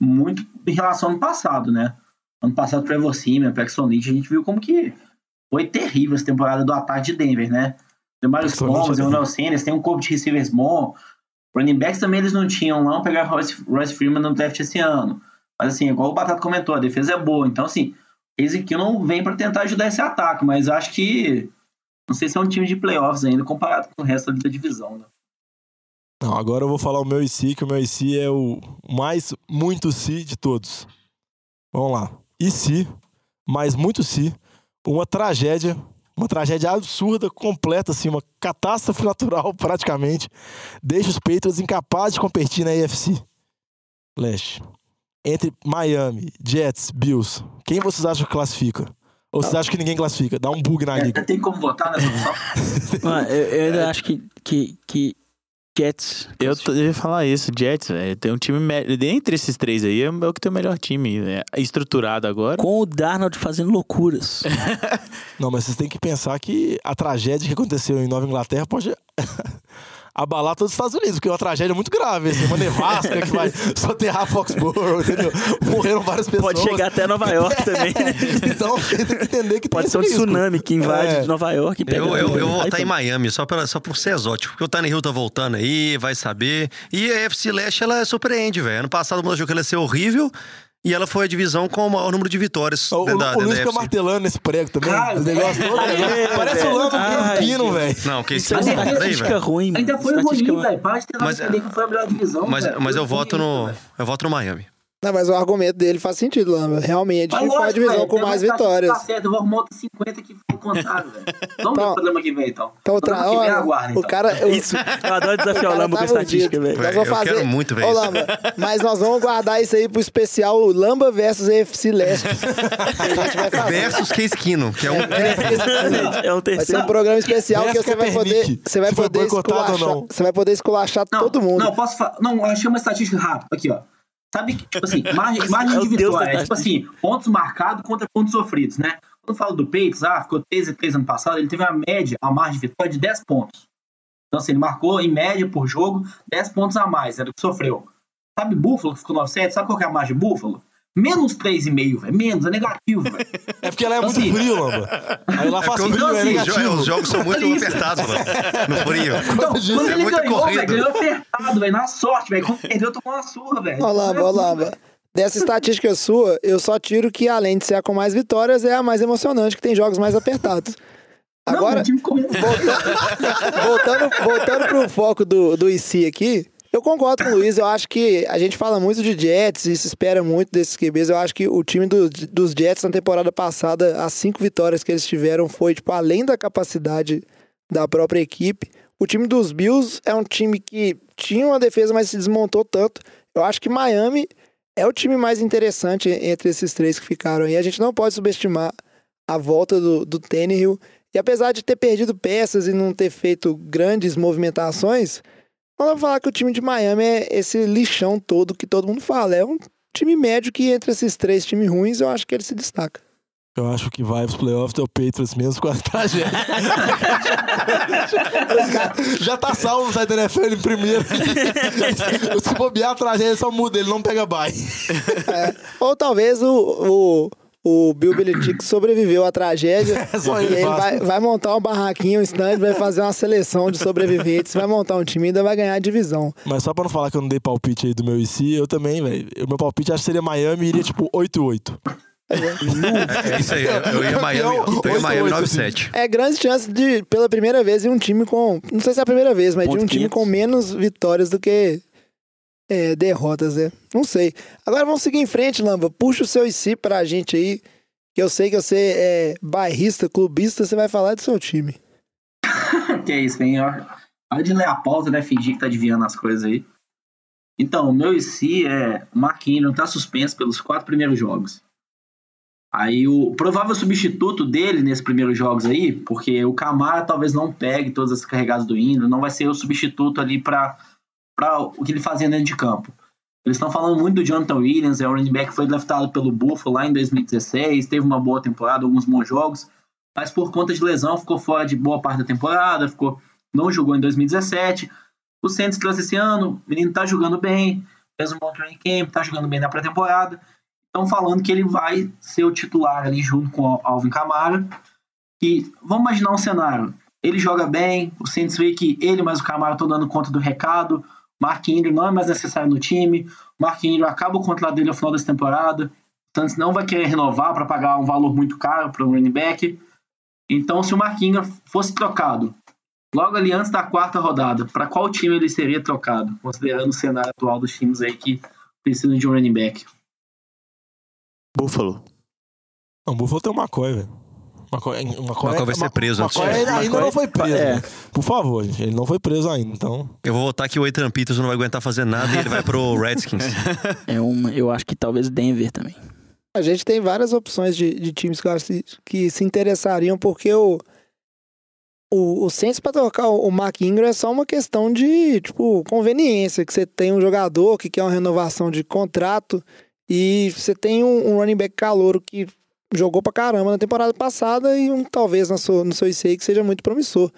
F: muito em relação ao ano passado, né? Ano passado, o Trevor Simeon, Paxton Lynch, a gente viu como que foi terrível essa temporada do ataque de Denver, né? Tem vários Thomas,
B: é
F: Emmanuel Sanders, tem um corpo de receivers bom. Running backs também eles não tinham, não pegaram Royce, Royce Freeman no draft esse ano. Mas assim, igual o Batata comentou, a defesa é boa. Então, assim, esse aqui não vem pra tentar ajudar esse ataque, mas acho que não sei se é um time de playoffs ainda comparado com o resto da divisão, né?
B: Não, agora eu vou falar o meu IC, que o meu IC é o mais muito si de todos. Vamos lá. IC, mais muito si, uma tragédia, uma tragédia absurda, completa, assim, uma catástrofe natural, [LAUGHS] praticamente, deixa os Patriots incapazes de competir na AFC. Leste. Entre Miami, Jets, Bills, quem vocês acham que classifica? Ou vocês acham que ninguém classifica? Dá um bug na
F: É,
B: liga.
F: tem como votar nessa [LAUGHS] opção?
H: Ah, eu, eu ainda acho que, que, que Jets.
C: Eu, tô- eu ia falar isso, Jets, velho. Tem um time. me- Dentre esses três aí, é o que tem o melhor time. né? Estruturado agora.
H: Com o Darnold fazendo loucuras. [LAUGHS]
B: Não, mas vocês têm que pensar que a tragédia que aconteceu em Nova Inglaterra pode abalar todos os Estados Unidos, porque é uma tragédia muito grave, assim, uma nevasca que vai [LAUGHS] soterrar Foxborough, entendeu? Morreram várias pessoas.
H: Pode chegar até Nova York [LAUGHS] também. né?
B: Então, tem que entender que
H: Pode
B: tem
H: ser um
B: risco.
H: tsunami que invade
B: É.
H: de Nova York pega.
G: Eu, eu, eu vou votar em. Miami, só, pra, só por ser exótico. Porque o Tiny Hill tá voltando aí, vai saber. E a FC Leste, ela surpreende, velho. Ano passado achou que ela ia ser horrível. E ela foi a divisão com o maior número de vitórias
B: O, o,
G: da,
B: o
G: dentro
B: Luiz fica martelando nesse prego também.
F: Cara,
B: os negócios todos.
H: é,
B: né? Parece o
H: Ai,
B: Campino, velho.
G: Não, que
H: Isso é estatística
G: velho.
H: ruim.
F: Ainda foi ruim,
H: Estatística-
F: velho. Para de ter
G: Mas-
F: que foi a melhor divisão.
G: Mas,
F: velho.
G: mas eu voto no.
F: velho.
G: Eu voto no Miami.
A: Não, mas o argumento dele faz sentido, Lamba. Realmente
F: Mas
A: foi a divisão
F: velho,
A: com mais
F: estatística
A: vitórias.
F: Tá certo, eu vou arrumar outros 50 que foi o contrário, velho. Vamos ver
A: Então-
F: o programa que vem, então.
A: Então,
F: O
A: tra...
F: que vem aguarda,
A: o
F: então.
A: cara. o-
H: Isso. Eu adoro [LAUGHS] desafiar o,
A: cara
H: Lamba
A: tá
H: com estatística,
A: fudido.
H: velho.
A: Nós
G: Velho,
A: vamos
G: eu
A: fazer.
G: quero muito ver
A: Ô. Lamba, mas nós vamos guardar isso aí pro especial Lamba versus AFC Leste. Que.
G: Versus Case Keenum, que é um.
H: É um
A: Vai ser
H: terceiro.
A: um programa especial que você vai poder. Você vai poder esculachar.
B: não.
A: Você vai poder esculachar todo mundo.
F: Não, posso falar. Não, eu achei uma estatística rápida. Aqui, ó. Sabe que, tipo assim, margem, [LAUGHS] margem
H: É
F: vitória. É tipo assim, pontos marcados contra pontos sofridos, né? Quando eu falo do Peitos, ah, ficou 13 e 3 ano passado, ele teve uma média, a margem de vitória de 10 pontos. Então, assim, ele marcou, em média, por jogo, 10 pontos a mais, era o que sofreu. Sabe Buffalo, que ficou 9-7? Sabe qual que é a margem de Buffalo? Menos 3,5, velho. Menos, é negativo, velho. [LAUGHS]
B: É porque lá é muito
F: Assim.
B: frio, Lamba. Aí lá faz
G: Porque
B: frio,
G: os-
B: é
F: assim,
B: negativo.
G: os jogos são muito
F: Olha
G: apertados, mano. [LAUGHS] No frio.
F: Então, quando
G: É
F: ele ganhou, velho, ganhou apertado, velho, na sorte, velho. Quando perdeu, tomou uma surra, velho.
A: Ó, Lamba, ó, Lamba. Dessa estatística sua, eu só tiro que, além de ser a com mais vitórias, é a mais emocionante, que tem jogos mais apertados.
F: Não,
A: Agora,
F: o time ficou muito-
A: voltando, voltando pro foco do, do IC aqui, eu concordo com o Luiz. Eu acho que a gente fala muito de Jets e se espera muito desses QBs. Eu acho que o time do- dos Jets na temporada passada, as cinco vitórias que eles tiveram foi, tipo, além da capacidade da própria equipe. O time dos Bills é um time que tinha uma defesa, mas se desmontou tanto. Eu acho que Miami é o time mais interessante entre esses três que ficaram aí. A gente não pode subestimar a volta do, do Tannehill. E apesar de ter perdido peças e não ter feito grandes movimentações, não pra falar que o time de Miami é esse lixão todo que todo mundo fala. É um time médio que entre esses três times ruins, eu acho que ele se destaca.
B: Eu acho que vai pros playoffs é o Patriots mesmo com a tragédia. [LAUGHS] Já tá salvo site da NFL em primeiro. Se bobear a tragédia, só muda, ele não pega bye.
A: Ou talvez o, o, o Bill Belichick sobreviveu à tragédia. [LAUGHS]
B: É só
A: e
B: ele
A: ele vai, vai montar uma barraquinha, um stand, vai fazer uma seleção de sobreviventes, vai montar um time e ainda vai ganhar a divisão.
B: Mas só pra não falar que eu não dei palpite aí do meu IC, eu também, velho. O meu palpite acho que seria Miami e iria tipo 8-8.
G: É isso aí. Eu ia Miami, eu ia Miami 9-7.
A: É grande chance de, pela primeira vez, ir um time com. Não sei se é a primeira vez, mas de
H: Ponto
A: um time
H: 500.
A: com menos vitórias do que é, derrotas, né? Não sei. Agora vamos seguir em frente, Lamba. Puxa o seu IC pra gente aí. Que eu sei que você é bairrista, clubista, você vai falar do seu time. [LAUGHS]
F: que é isso, hein? Hora de ler a pauta, né? Fingir que tá adivinhando as coisas aí. Então, o meu IC é. O Ingram tá suspenso pelos quatro primeiros jogos. Aí o provável substituto dele nesses primeiros jogos aí, porque o Camara talvez não pegue todas as carregadas do Ingram, não vai ser o substituto ali para o que ele fazia dentro de campo. Eles estão falando muito do Jonathan Williams, é o running back que foi draftado pelo Buffalo lá em 2016, teve uma boa temporada, alguns bons jogos, mas por conta de lesão ficou fora de boa parte da temporada, ficou não jogou em 2017. O Saints trouxe esse ano, o menino tá jogando bem, fez um bom training camp, tá jogando bem na pré-temporada. Estão falando que ele vai ser o titular ali junto com o Alvin Kamara. E vamos imaginar um cenário. Ele joga bem, o Saints vê que ele mais o Camara estão dando conta do recado. Mark Ingram não é mais necessário no time. Mark Ingram acaba o contrato dele no final dessa temporada. O Saints não vai querer renovar para pagar um valor muito caro para um running back. Então, se o Mark Ingram fosse trocado logo ali antes da quarta rodada, para qual time ele seria trocado? Considerando o cenário atual dos times aí que precisam de um running back.
C: Buffalo.
B: Não, Buffalo tem o McCoy, velho. McCoy, McCoy,
G: McCoy vai ser preso antes
B: McCoy
G: de-
B: ainda, não foi preso.
H: É.
B: né? Por favor, gente. Ele não foi preso ainda, então.
G: Eu vou votar que o Adrian Peterson não vai aguentar fazer nada e ele vai pro [LAUGHS] Redskins.
H: É uma, eu acho que talvez Denver também.
A: A gente tem várias opções de, de times que, acho que- se interessariam, porque o, o, o Saints pra trocar o, o Mark Ingram é só uma questão de, tipo, conveniência, que você tem um jogador que quer uma renovação de contrato e você tem um, um running back calouro que jogou pra caramba na temporada passada e um talvez no seu, no seu ICI que seja muito promissor.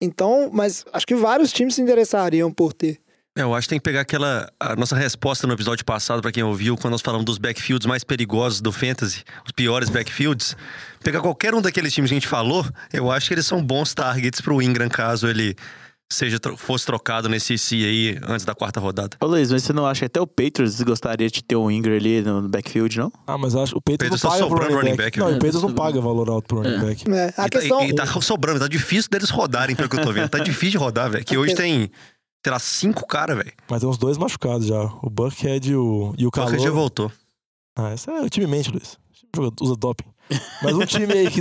A: Então, mas acho que vários times se interessariam por ter.
G: É, Eu acho que tem que pegar aquela. A nossa resposta no episódio passado, pra quem ouviu, quando nós falamos dos backfields mais perigosos do Fantasy, os piores backfields. Pegar qualquer um daqueles times que a gente falou, eu acho que eles são bons targets pro Ingram, caso ele seja, fosse trocado nesse IC aí antes da quarta rodada.
C: Ô Luiz, mas você não acha que até o Patriots gostaria de ter o Ingram ali no backfield, não?
B: Ah, mas acho que o Patriots
G: Patriots
B: não
G: tá
B: paga pro
G: sobrando
B: running
G: running
B: back.
G: back,
B: Não,
H: né?
B: o Patriots não
H: Tá
B: paga valor alto pro running
H: É.
B: back.
A: É, a
G: e, tá-
A: questão.
G: e- e tá sobrando, tá difícil deles rodarem, pelo que eu tô vendo. Tá [LAUGHS] difícil de rodar, velho. Que hoje tem, sei lá, cinco caras, velho.
B: Mas tem uns dois machucados já. O Buckhead e o, e o
G: O
B: Calor.
G: já voltou.
B: Ah, esse é o time mente, Luiz. Usa doping. Mas um time aí que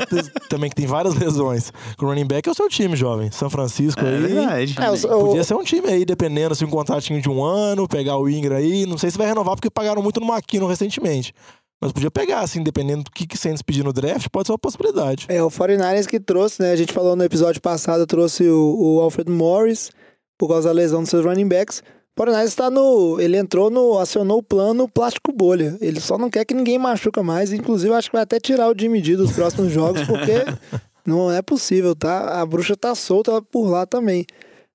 B: também que tem várias lesões. Com o running back é o seu time, jovem. São Francisco
C: É
B: aí.
C: verdade.
A: É, o- o-
B: Podia ser um time aí, dependendo, assim, um contratinho de um ano, pegar o Ingram aí. Não sei se vai renovar, porque pagaram muito no Maquino recentemente. Mas podia pegar, assim, dependendo do que, que Saints pedir no draft, pode ser uma possibilidade.
A: É, o 49ers que trouxe, né? A gente falou no episódio passado, trouxe o, o Alfred Morris por causa da lesão dos seus running backs. 49ers está no. Ele entrou no. acionou o plano plástico bolha. Ele só não quer que ninguém machuca mais. Inclusive, acho que vai até tirar o Jimmy D dos próximos [LAUGHS] jogos, porque não é possível, tá? A bruxa tá solta por lá também.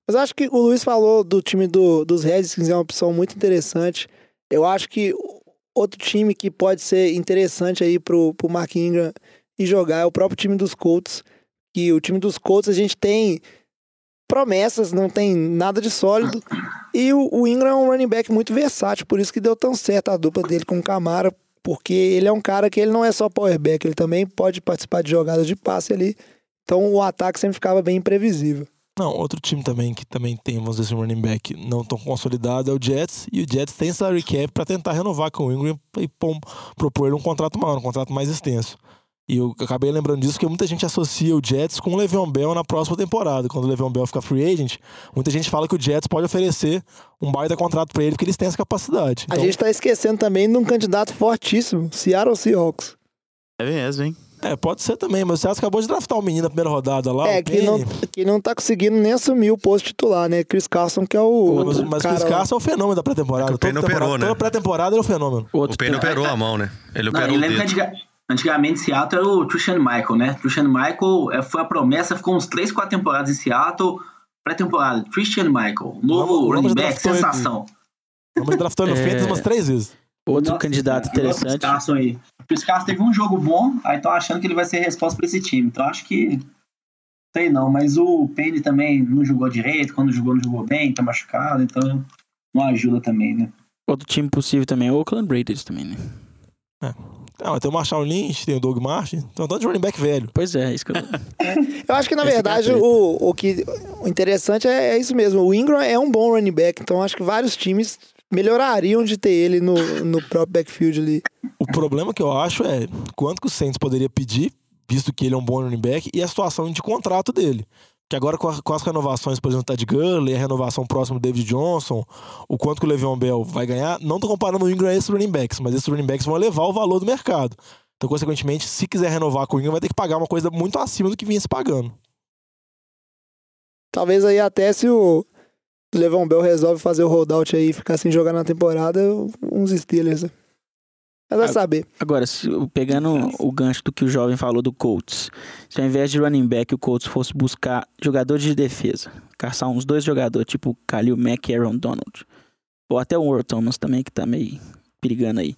A: Mas acho que o Luiz falou do time do, dos Redskins, é uma opção muito interessante. Eu acho que outro time que pode ser interessante aí pro, pro Mark Ingram e jogar é o próprio time dos Colts. Que o time dos Colts a gente tem promessas, não tem nada de sólido. E o, o Ingram é um running back muito versátil, por isso que deu tão certo a dupla dele com o Camara, porque ele é um cara que ele não é só power back, ele também pode participar de jogadas de passe ali. Então o ataque sempre ficava bem imprevisível.
B: Não, outro time também que também tem, vamos dizer, um running back não tão consolidado é o Jets. E o Jets tem salary cap para tentar renovar com o Ingram e pom, propor um contrato maior, um contrato mais extenso. E eu acabei lembrando disso porque muita gente associa o Jets com o Le'Veon Bell na próxima temporada. Quando o Le'Veon Bell ficar free agent, muita gente fala que o Jets pode oferecer um baita contrato para ele porque eles têm essa capacidade.
A: A gente tá esquecendo também de um candidato fortíssimo, Seattle Seahawks.
C: É mesmo, hein?
B: É, pode ser também, mas você acabou de draftar o menino na primeira rodada lá.
A: É,
B: o
A: que não, que não tá conseguindo nem assumir o posto titular, né? Chris Carson, que é o.
B: Mas,
A: o
B: mas o
A: cara
B: Chris. Carson é o fenômeno da pré-temporada.
G: É o operou, né?
B: Toda pré-temporada ele é o fenômeno.
G: O Penny
H: tem-
G: operou a mão, né? Ele
F: Não,
G: operou
F: eu
G: o
F: lembro que
G: dedo.
F: Antiga- antigamente Seattle era o Christian Michael, né? Christian Michael eh, foi a promessa, ficou uns 3, 4 temporadas em Seattle. Pré-temporada, Christian Michael, novo
B: Vamos- vamos
F: running back, sensação.
B: Vamos no
H: É.
B: Fantasy umas três vezes.
H: Outro
F: Nossa,
H: candidato
F: o
H: interessante.
F: Carson aí. O Chris Carson teve um jogo bom, aí estão achando que ele vai ser a resposta pra esse time. Então acho que. Sei não, mas o Penny também não jogou direito, quando jogou, não jogou bem, tá machucado, então não ajuda também, né?
H: Outro time possível também é o Oakland Raiders também, né?
B: Ah, tem o Marshall Lynch, tem o Doug Martin, tem um tanto de running back velho.
H: Pois é, isso que eu...
A: Eu acho que, na
H: Esse
A: verdade,
H: é
A: o, o que o interessante é, é isso mesmo. O Ingram é um bom running back, então acho que vários times melhorariam de ter ele no, no próprio backfield ali.
B: O problema que eu acho é quanto que o Saints poderia pedir, visto que ele é um bom running back, e a situação de contrato dele. Que agora com, a- com as renovações, por exemplo, Ted Gurley, a renovação próxima do David Johnson, o quanto que o Le'Veon Bell vai ganhar, não tô comparando o Ingram a esses running backs, mas esses running backs vão elevar o valor do mercado. Então, consequentemente, se quiser renovar com o Ingram, vai ter que pagar uma coisa muito acima do que vinha se pagando.
A: Talvez aí até se o Levão Bell resolve fazer o holdout aí e ficar sem jogar na temporada, uns Steelers. né? Mas vai saber.
H: Agora, pegando o gancho do que o jovem falou do Colts, se ao invés de running back o Colts fosse buscar jogadores de defesa, caçar uns dois jogadores, tipo Khalil Mack e Aaron Donald, ou até o Earl Thomas também, que tá meio perigando aí.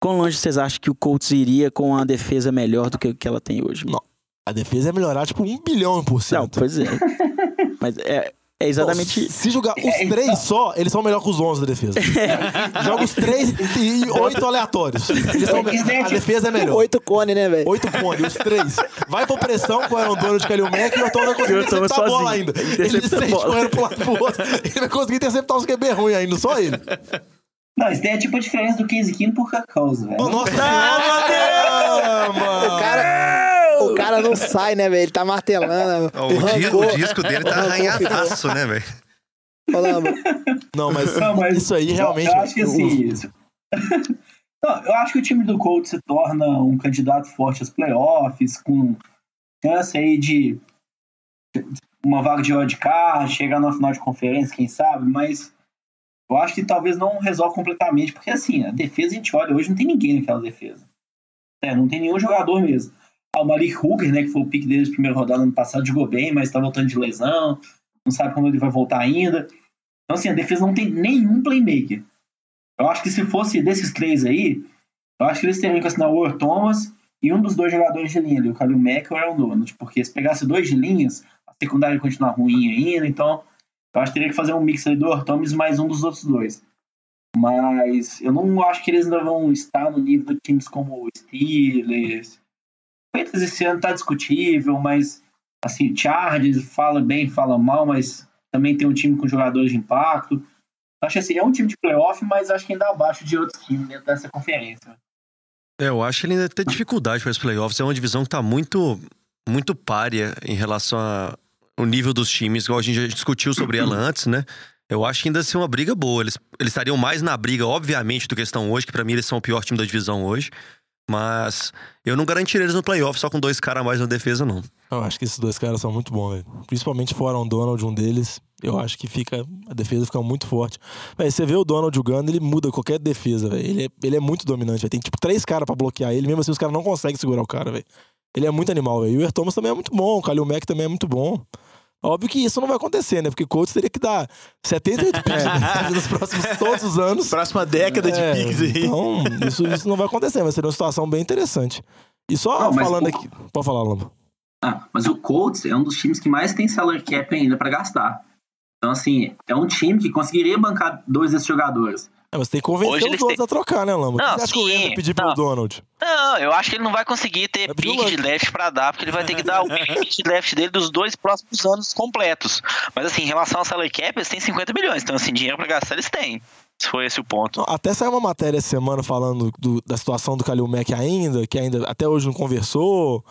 H: Quão longe vocês acham que o Colts iria com uma defesa melhor do que o que ela tem hoje?
B: Não. A defesa é melhorar, tipo, um bilhão por cento.
H: Não, pois é. [LAUGHS] Mas é, é exatamente.
B: Pô, se jogar os três só, eles são melhor que os 11 da defesa. [LAUGHS] Joga os três e oito aleatórios. Eles são, a defesa é melhor.
A: Oito cone, né, velho?
B: Oito cone, os três. Vai pra pressão com o Aaron Donald, Kalil Mack e o Tom vai conseguir
H: E o Thomas
B: interceptar a bola
H: sozinho.
B: ainda. Ele sente correndo pro lado pro outro. Ele vai conseguir interceptar os QB ruins ainda, só ele.
F: Não, isso daí é tipo a diferença do Case Keenum por Cacause, velho.
B: Nossa mano.
A: O cara, o cara não sai, né, velho? Ele tá martelando.
G: Ó, O,
A: Arrancou-
G: o disco dele tá arranhadaço, né, velho?
B: Não, mas,
F: Não, mas
B: isso aí realmente...
F: Eu acho que assim. isso- [LAUGHS] Não, eu acho que o time do Colts se torna um candidato forte aos playoffs, com chance aí de uma vaga de wildcard, chegar na final de conferência, quem sabe, mas eu acho que talvez não resolva completamente, porque assim, a defesa a gente olha hoje, não tem ninguém naquela defesa. É, não tem nenhum jogador mesmo. Ah, o Malik Hooker, né, que foi o pique dele de primeira rodada ano passado, jogou bem, mas tá voltando de lesão, não sabe quando ele vai voltar ainda. Então, assim, a defesa não tem nenhum playmaker. Eu acho que se fosse desses três aí, eu acho que eles teriam que assinar o Earl Thomas e um dos dois jogadores de linha ali, o Kalil Mack ou o Aaron Donald, porque se pegasse dois de linhas, a secundária ia continuar ruim ainda, então eu acho que teria que fazer um mix ali do Earl Thomas mais um dos outros dois. Mas eu não acho que eles ainda vão estar no nível de times como o Steelers. Feitas esse ano tá discutível, mas assim, Chargers fala bem, fala mal, mas também tem um time com jogadores de impacto. Acho assim, é um time de playoff, mas acho que ainda abaixo de outros times dentro dessa conferência.
G: É, eu acho que ele ainda tem dificuldade para os playoffs. É uma divisão que tá muito, muito párea em relação ao nível dos times, igual a gente já discutiu sobre ela [CLEARS THROAT] antes, né? Eu acho que ainda ser uma briga boa. Eles, eles estariam mais na briga, obviamente, do que estão hoje, que pra mim eles são o pior time da divisão hoje. Mas eu não garantiria eles no playoff só com dois caras a mais na defesa, não.
B: Eu acho que esses dois caras são muito bons, velho. Principalmente fora o Donald, um deles. Eu acho que fica. A defesa fica muito forte. Véi, você vê o Donald jogando, ele muda qualquer defesa, velho. Ele é, ele é muito dominante, velho. Tem tipo três caras pra bloquear ele, mesmo assim os caras não conseguem segurar o cara, velho. Ele é muito animal, velho. E o Earl Thomas também é muito bom, o Kalil Mack também é muito bom. Óbvio que isso não vai acontecer, né? Porque Colts teria que dar 78 [LAUGHS] picks né? nos [LAUGHS] próximos todos os anos.
C: Próxima década de
B: É,
C: picks aí.
B: Então, [LAUGHS] isso, isso não vai acontecer, mas seria uma situação bem interessante. E só
F: Não,
B: falando
F: o-
B: aqui. Pode falar, Lamba.
F: Ah, mas o Colts é um dos times que mais tem salary cap ainda pra gastar. Então, assim, é um time que conseguiria bancar dois desses jogadores.
B: É, mas tem que convencer
I: Hoje
B: os outros
I: têm-
B: a trocar, né, Lamba? o que
I: Não,
B: você acha que o Rams vai pedir
I: não.
B: Donald?
I: Não, eu acho que ele não vai conseguir ter
B: Vai
I: pique de draft pra dar, porque ele vai ter que dar o [LAUGHS] pique de draft dele dos dois próximos anos completos. Mas assim, em relação ao salary cap, eles têm 50 milhões, então assim, dinheiro pra gastar eles têm. Se foi esse o ponto.
B: Não, Até saiu uma matéria essa semana falando do- da situação do Kalil Mack ainda, que ainda até hoje não conversou,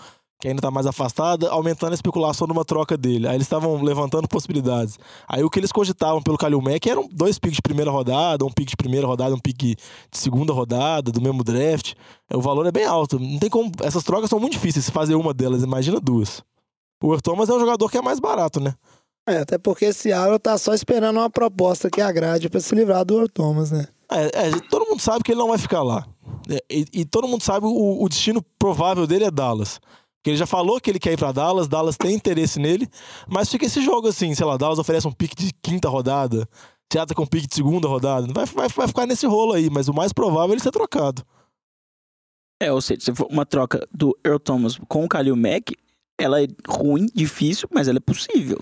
B: que ainda tá mais afastada, aumentando a especulação de uma troca dele. Aí eles estavam levantando possibilidades. Aí o que eles cogitavam pelo Kalil Mack eram dois picks de primeira rodada, um pick de primeira rodada, um pick de segunda rodada, do mesmo draft. É, O valor é bem alto. Não tem como. Essas trocas são muito difíceis. Se fazer uma delas, imagina duas. O Thomas é um jogador que é mais barato, né?
A: É, até porque esse Seattle tá só esperando uma proposta que agrade pra se livrar do Thomas, né?
B: É, é, todo mundo sabe que ele não vai ficar lá. É, E, e todo mundo sabe o, o destino provável dele é Dallas. Porque ele já falou que ele quer ir pra Dallas, Dallas tem interesse nele, mas fica esse jogo assim, sei lá, Dallas oferece um pique de quinta rodada, Seattle com um pique de segunda rodada. Vai, vai, vai ficar nesse rolo aí, mas o mais provável é ele ser trocado.
H: É, ou seja, se for uma troca do Earl Thomas com o Kalil Mack, ela é ruim, difícil, mas ela é possível.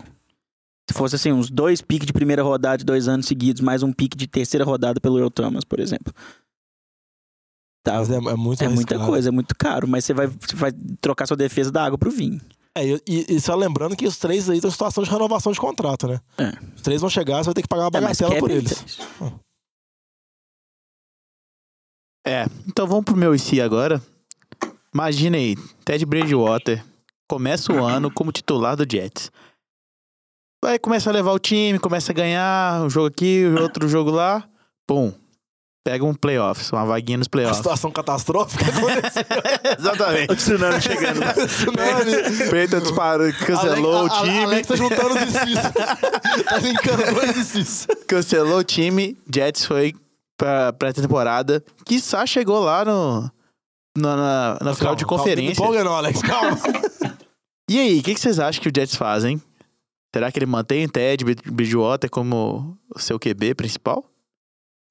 H: Se fosse assim, uns dois piques de primeira rodada de dois anos seguidos, mais um pique de terceira rodada pelo Earl Thomas, por exemplo. Tá,
B: Mas é, é muito
H: é muita coisa, é muito caro, mas você vai, você vai trocar sua defesa da água pro vinho.
B: É, e, e- só lembrando que os três aí estão em situação de renovação de contrato, né?
H: É.
B: Os três vão chegar, você vai ter que pagar uma
H: É,
B: bagatela por
H: é
B: eles.
H: isso.
C: É, então vamos pro meu IC agora. Imagina aí, Ted Bridgewater começa o ano como titular do Jets. Vai começa a levar o time, começa a ganhar um jogo aqui, outro jogo lá. Pum. Pega um playoffs, uma vaguinha nos
B: A
C: playoffs.
B: situação catastrófica aconteceu. [LAUGHS]
C: Exatamente.
F: O tsunami chegando. [LAUGHS]
B: Tsunami.
C: Peita disparou, cancelou
B: Alex-
C: o
B: a- a-
C: time.
B: Alex tá juntando os ICs. [LAUGHS] tá linkando dois ICs.
C: Cancelou o time. Jets foi pra pré-temporada. Quiçá chegou lá no. Na, na, na final de conferência.
B: Calma, não empolga não, Alex, calma.
C: E aí, o que, que vocês acham que o Jets fazem? Será que ele mantém o Ted Bridgewater como o seu QB principal?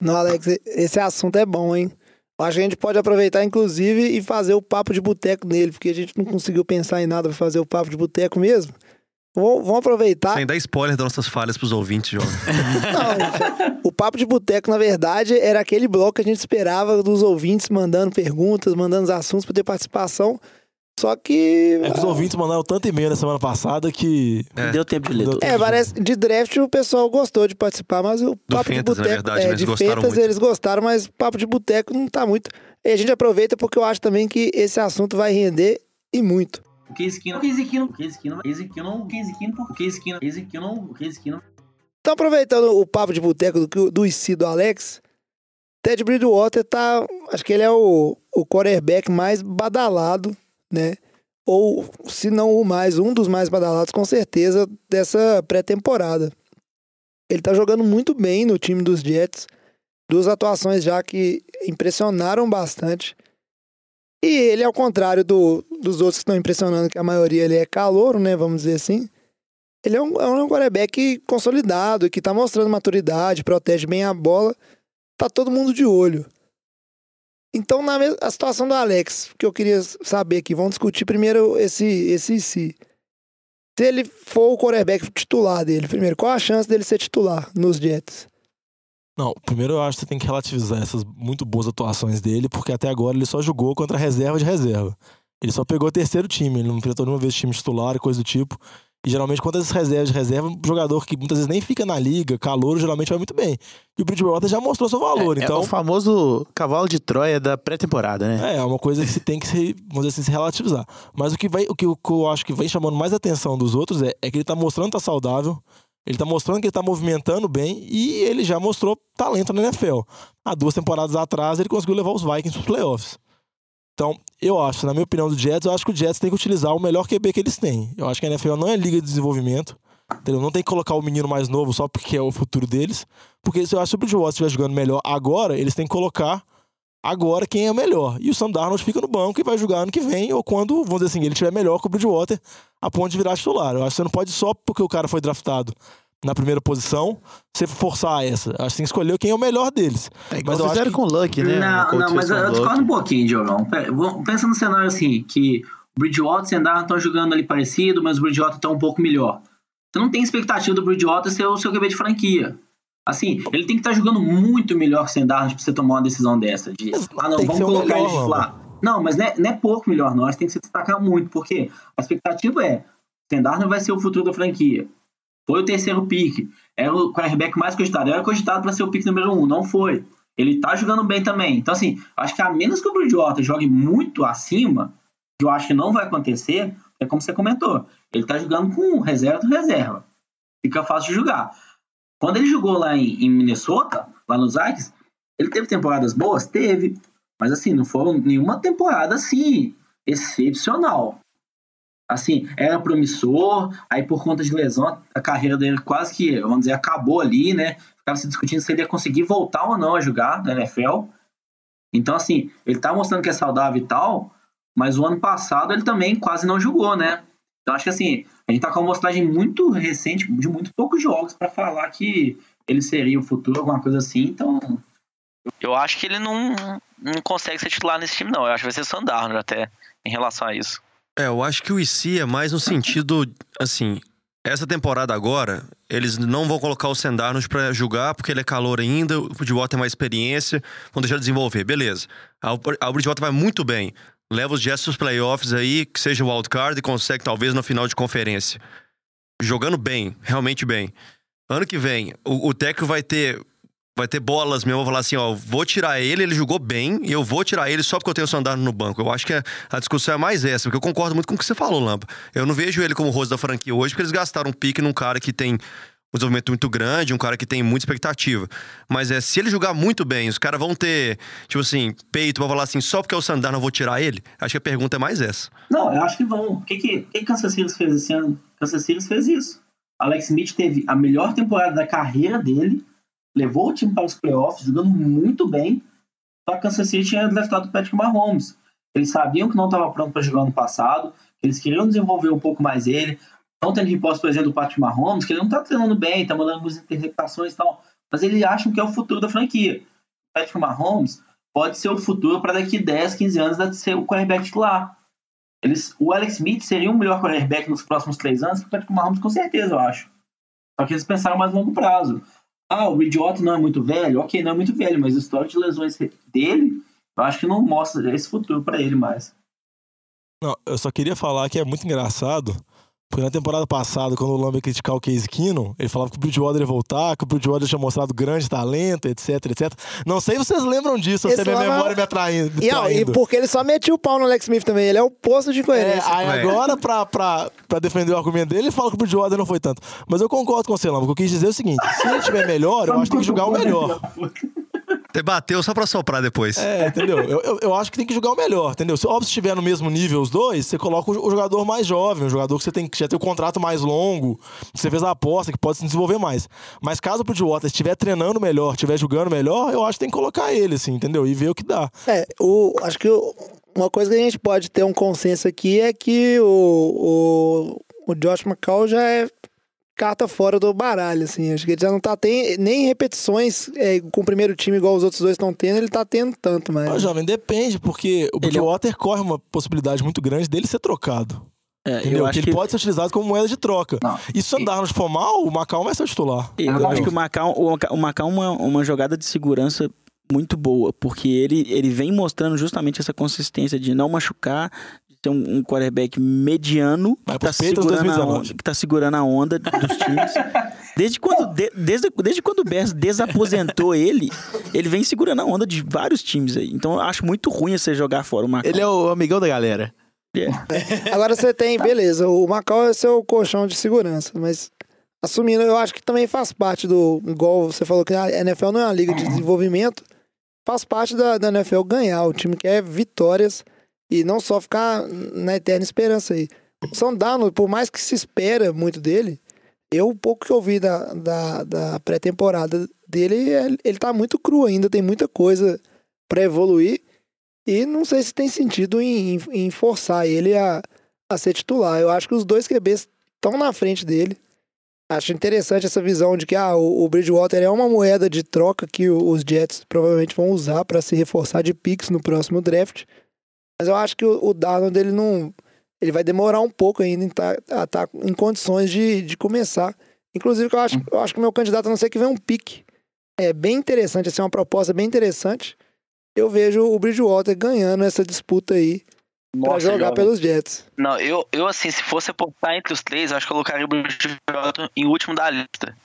A: Não, Alex, esse assunto é bom, hein? Acho que a gente pode aproveitar, inclusive, e fazer o papo de boteco nele, porque a gente não conseguiu pensar em nada pra fazer o papo de boteco mesmo. Vamos, aproveitar.
G: Sem dar spoiler das nossas falhas pros ouvintes, João. [LAUGHS]
A: Não, o papo de boteco, na verdade, era aquele bloco que a gente esperava dos ouvintes mandando perguntas, mandando os assuntos pra ter participação. Só que.
B: É que os ouvintes mandaram tanto e-mail na semana passada que.
G: É.
H: Não deu tempo de ler.
A: É, parece de draft o pessoal gostou de participar, mas o papo de
G: Fentas, na
A: boteco. é,
G: né? Eles
A: de
G: gostaram
A: Fentas
G: muito.
A: eles gostaram, mas papo de boteco não tá muito. E a gente aproveita porque eu acho também que esse assunto vai render e muito.
F: O Case Keenum, o Case Keenum, o Case Keenum, o Case Keenum, o Case Keenum, o Case o Case o Case Keenum.
A: Então, aproveitando o papo de boteco do, do IC do Alex, Ted Bridgewater tá. Acho que ele é o, o quarterback mais badalado, né? Ou, se não o mais, um dos mais badalados, com certeza, dessa pré-temporada. Ele tá jogando muito bem no time dos Jets. Duas atuações já que impressionaram bastante. E ele, ao contrário do, dos outros que estão impressionando, que a maioria ele é calouro, né? Vamos dizer assim. Ele é um, é um quarterback consolidado, que tá mostrando maturidade, protege bem a bola. Tá todo mundo de olho. Então, na a situação do Alex, que eu queria saber aqui, vamos discutir primeiro esse esse se. Se ele for o quarterback titular dele, primeiro, qual a chance dele ser titular nos Jets?
B: Não, primeiro eu acho que você tem que relativizar essas muito boas atuações dele, porque até agora ele só jogou contra a reserva de reserva. Ele só pegou o terceiro time, ele não enfrentou nenhuma vez time titular e coisa do tipo. E geralmente, quando essas reservas de reserva, um jogador que muitas vezes nem fica na liga, calor, geralmente vai muito bem. E o Bridgewater já mostrou seu valor,
C: é, é
B: então.
C: o famoso cavalo de Troia da pré-temporada, né?
B: É, é uma coisa que se tem que se, vamos dizer assim, se relativizar. Mas o que, vai, o que, eu- que eu acho que vem chamando mais atenção dos outros é, é que ele tá mostrando que tá saudável, ele tá mostrando que ele tá movimentando bem e ele já mostrou talento na NFL. Há duas temporadas atrás ele conseguiu levar os Vikings pros playoffs. Então, eu acho, na minha opinião do Jets, eu acho que o Jets tem que utilizar o melhor QB que eles têm. Eu acho que a NFL não é liga de desenvolvimento. Entendeu? Não tem que colocar o menino mais novo só porque é o futuro deles. Porque se eu acho que o Bridgewater estiver jogando melhor agora, eles têm que colocar agora quem é melhor. E o Sam Darnold fica no banco e vai jogar ano que vem, ou quando, vamos dizer assim, ele tiver melhor que o Bridgewater a ponto de virar titular. Eu acho que você não pode só porque o cara foi draftado na primeira posição, você forçar essa. Acho que tem que escolher quem é o melhor deles.
C: É
B: Mas eu acho
C: fizeram
B: que-
C: com o Luck, né?
F: Não, não, mas eu, discordo um pouquinho, Diogão. Pensa no cenário assim, que o Bridgewater e o Darnold estão jogando ali parecido, mas o Bridgewater está um pouco melhor. Você não tem expectativa do Bridgewater ser o seu QB de franquia. Assim, ele tem que estar jogando muito melhor que o Darnold pra você tomar uma decisão dessa. De, ah, não, vamos colocar
B: melhor,
F: ele titular. Não, mas não é, não é pouco melhor, não. Acho que tem que se destacar muito, porque a expectativa é: o Darnold vai ser o futuro da franquia. Foi o terceiro pick. Era o quarterback mais cogitado. Era cogitado para ser o pick número um. Não foi. Ele tá jogando bem também. Então, assim, acho que a menos que o Bridgewater jogue muito acima, que eu acho que não vai acontecer, é como você comentou. Ele tá jogando com reserva do reserva. Fica fácil de jogar. Quando ele jogou lá em, em Minnesota, lá nos Vikings, ele teve temporadas boas? Teve. Mas, assim, não foram nenhuma temporada, assim, excepcional assim, era promissor, aí por conta de lesão, a carreira dele quase que, vamos dizer, acabou ali, né? Ficava se discutindo se ele ia conseguir voltar ou não a jogar na NFL. Então, assim, ele tá mostrando que é saudável e tal, mas o ano passado ele também quase não jogou, né? Então, acho que assim, a gente tá com uma amostragem muito recente, de muito poucos jogos, para falar que ele seria o futuro, alguma coisa assim, então.
I: Eu acho que ele não, não consegue ser titular nesse time, não. Eu acho que vai ser Sandarno até, em relação a isso.
G: É, eu acho que o IC é mais no sentido, assim, essa temporada agora, eles não vão colocar o Sendarnos pra jogar porque ele é calor ainda, o Bridgewater tem mais experiência, vão deixar ele desenvolver, beleza. O Bridgewater vai muito bem, leva os Jets pros playoffs aí, que seja o wildcard e consegue talvez no final de conferência. Jogando bem, realmente bem. Ano que vem, o, o técnico vai ter vai ter bolas mesmo, vou falar assim, ó, vou tirar ele, ele jogou bem, e eu vou tirar ele só porque eu tenho o Sandarno no banco. Eu acho que a, a discussão é mais essa, porque eu concordo muito com o que você falou, Lampa. Eu não vejo ele como o rosto da franquia hoje, porque eles gastaram um pique num cara que tem um desenvolvimento muito grande, um cara que tem muita expectativa. Mas é, se ele jogar muito bem, os caras vão ter, tipo assim, peito pra falar assim, só porque é o Sandarno eu vou tirar ele? Acho que a pergunta é mais essa.
F: Não, eu acho que vão. O que que, que Kansas City fez esse ano? Kansas City fez isso. Alex Smith teve a melhor temporada da carreira dele, levou o time para os playoffs, jogando muito bem. Só que Kansas City tinha draftado o Patrick Mahomes. Eles sabiam que não estava pronto para jogar no passado, eles queriam desenvolver um pouco mais ele. Não tendo resposta, por exemplo, do Patrick Mahomes, que ele não está treinando bem, está mandando algumas interceptações e tal. Mas eles acham que é o futuro da franquia. O Patrick Mahomes pode ser o futuro para daqui 10, 15 anos ser o quarterback titular. Eles, o Alex Smith seria um melhor quarterback nos próximos três anos que o Patrick Mahomes, com certeza, eu acho. Só que eles pensaram mais a longo prazo. Ah, o Bridgewater não é muito velho? Ok, não é muito velho, mas o histórico de lesões dele, eu acho que não mostra esse futuro para ele mais.
B: Não, eu só queria falar que é muito engraçado, porque na temporada passada, quando o Lamba ia criticar o Case Keenum, ele falava que o Bridgewater ia voltar, que o Bridgewater tinha mostrado grande talento, etc, etc. Não sei se vocês lembram disso, ou se é
A: Esse
B: minha
A: Lamba-
B: memória me atraindo. me
A: E, ó, e porque ele só metia o pau no Alex Smith também. Ele é o posto de
B: É,
A: incoerência.
B: aí
G: Ué.
B: agora, [LAUGHS] pra, pra, pra defender o argumento dele, ele fala que o Bridgewater não foi tanto. Mas eu concordo com você, Lamba. O que eu quis dizer é o seguinte: se ele tiver melhor, eu acho que tem que jogar o melhor. [LAUGHS]
G: Você bateu só pra soprar depois.
B: É, entendeu? Eu, eu, eu acho que tem que jogar o melhor, entendeu? Se óbvio se estiver no mesmo nível os dois, você coloca o, o jogador mais jovem, o jogador que você tem que já tem o contrato mais longo, que você fez a aposta, que pode se desenvolver mais. Mas caso o Bridgewater estiver treinando melhor, estiver jogando melhor, eu acho que tem que colocar ele, assim, entendeu? E ver o que dá.
A: É, o, acho que o- uma coisa que a gente pode ter um consenso aqui é que o, o, o Josh McCall já é carta fora do baralho, assim. Acho que ele já não tá tem, nem repetições é, com o primeiro time igual os outros dois estão tendo, ele tá tendo tanto, mas...
B: Mas, jovem, depende, porque o
H: Ele é
B: Bridgewater corre uma possibilidade muito grande dele ser trocado.
H: É,
B: Entendeu?
H: eu
B: que
H: acho
B: ele
H: que,
B: pode ser utilizado como moeda de troca.
F: Não.
B: E se o Andarnos for mal, o Macau vai ser o titular.
H: eu acho que o Macau, o Macau- o Macau é uma, uma jogada de segurança muito boa, porque ele, ele vem mostrando justamente essa consistência de não machucar, ser um, um quarterback mediano
B: Vai
H: que tá, segurando a
B: 2019.
H: onda, que tá segurando a onda dos times. Desde quando, de- desde, desde quando o Bears desaposentou ele, ele vem segurando a onda de vários times aí. Então eu acho muito ruim você jogar fora o Macau.
C: Ele é o amigão da galera. [LAUGHS]
A: Agora você tem, beleza, o Macau é seu colchão de segurança, mas assumindo, eu acho que também faz parte do, igual você falou que a NFL não é uma liga de desenvolvimento, faz parte da, da NFL ganhar, o time quer vitórias e não só ficar na eterna esperança aí. O Darnold, por mais que se espera muito dele, eu, o pouco que eu vi da, da, da pré-temporada dele, ele, tá muito cru ainda, tem muita coisa para evoluir. E não sei se tem sentido em, em- em forçar ele a, a ser titular. Eu acho que os dois QBs estão na frente dele. Acho interessante essa visão de que ah, o, o Bridgewater é uma moeda de troca que os Jets provavelmente vão usar para se reforçar de picks no próximo draft. Mas eu acho que o, o Darnold ele não. Ele vai demorar um pouco ainda em tá, a estar em condições de, de começar. Inclusive, eu acho, eu acho que o meu candidato, a não ser que venha um pique. É bem interessante, assim, uma proposta bem interessante. Eu vejo o Bridgewater ganhando essa disputa aí pra
I: Nossa,
A: jogar
I: jovem.
A: pelos Jets.
I: Não, eu, eu assim, se fosse apostar entre os três, eu acho que eu colocaria o Bridgewater em último da lista.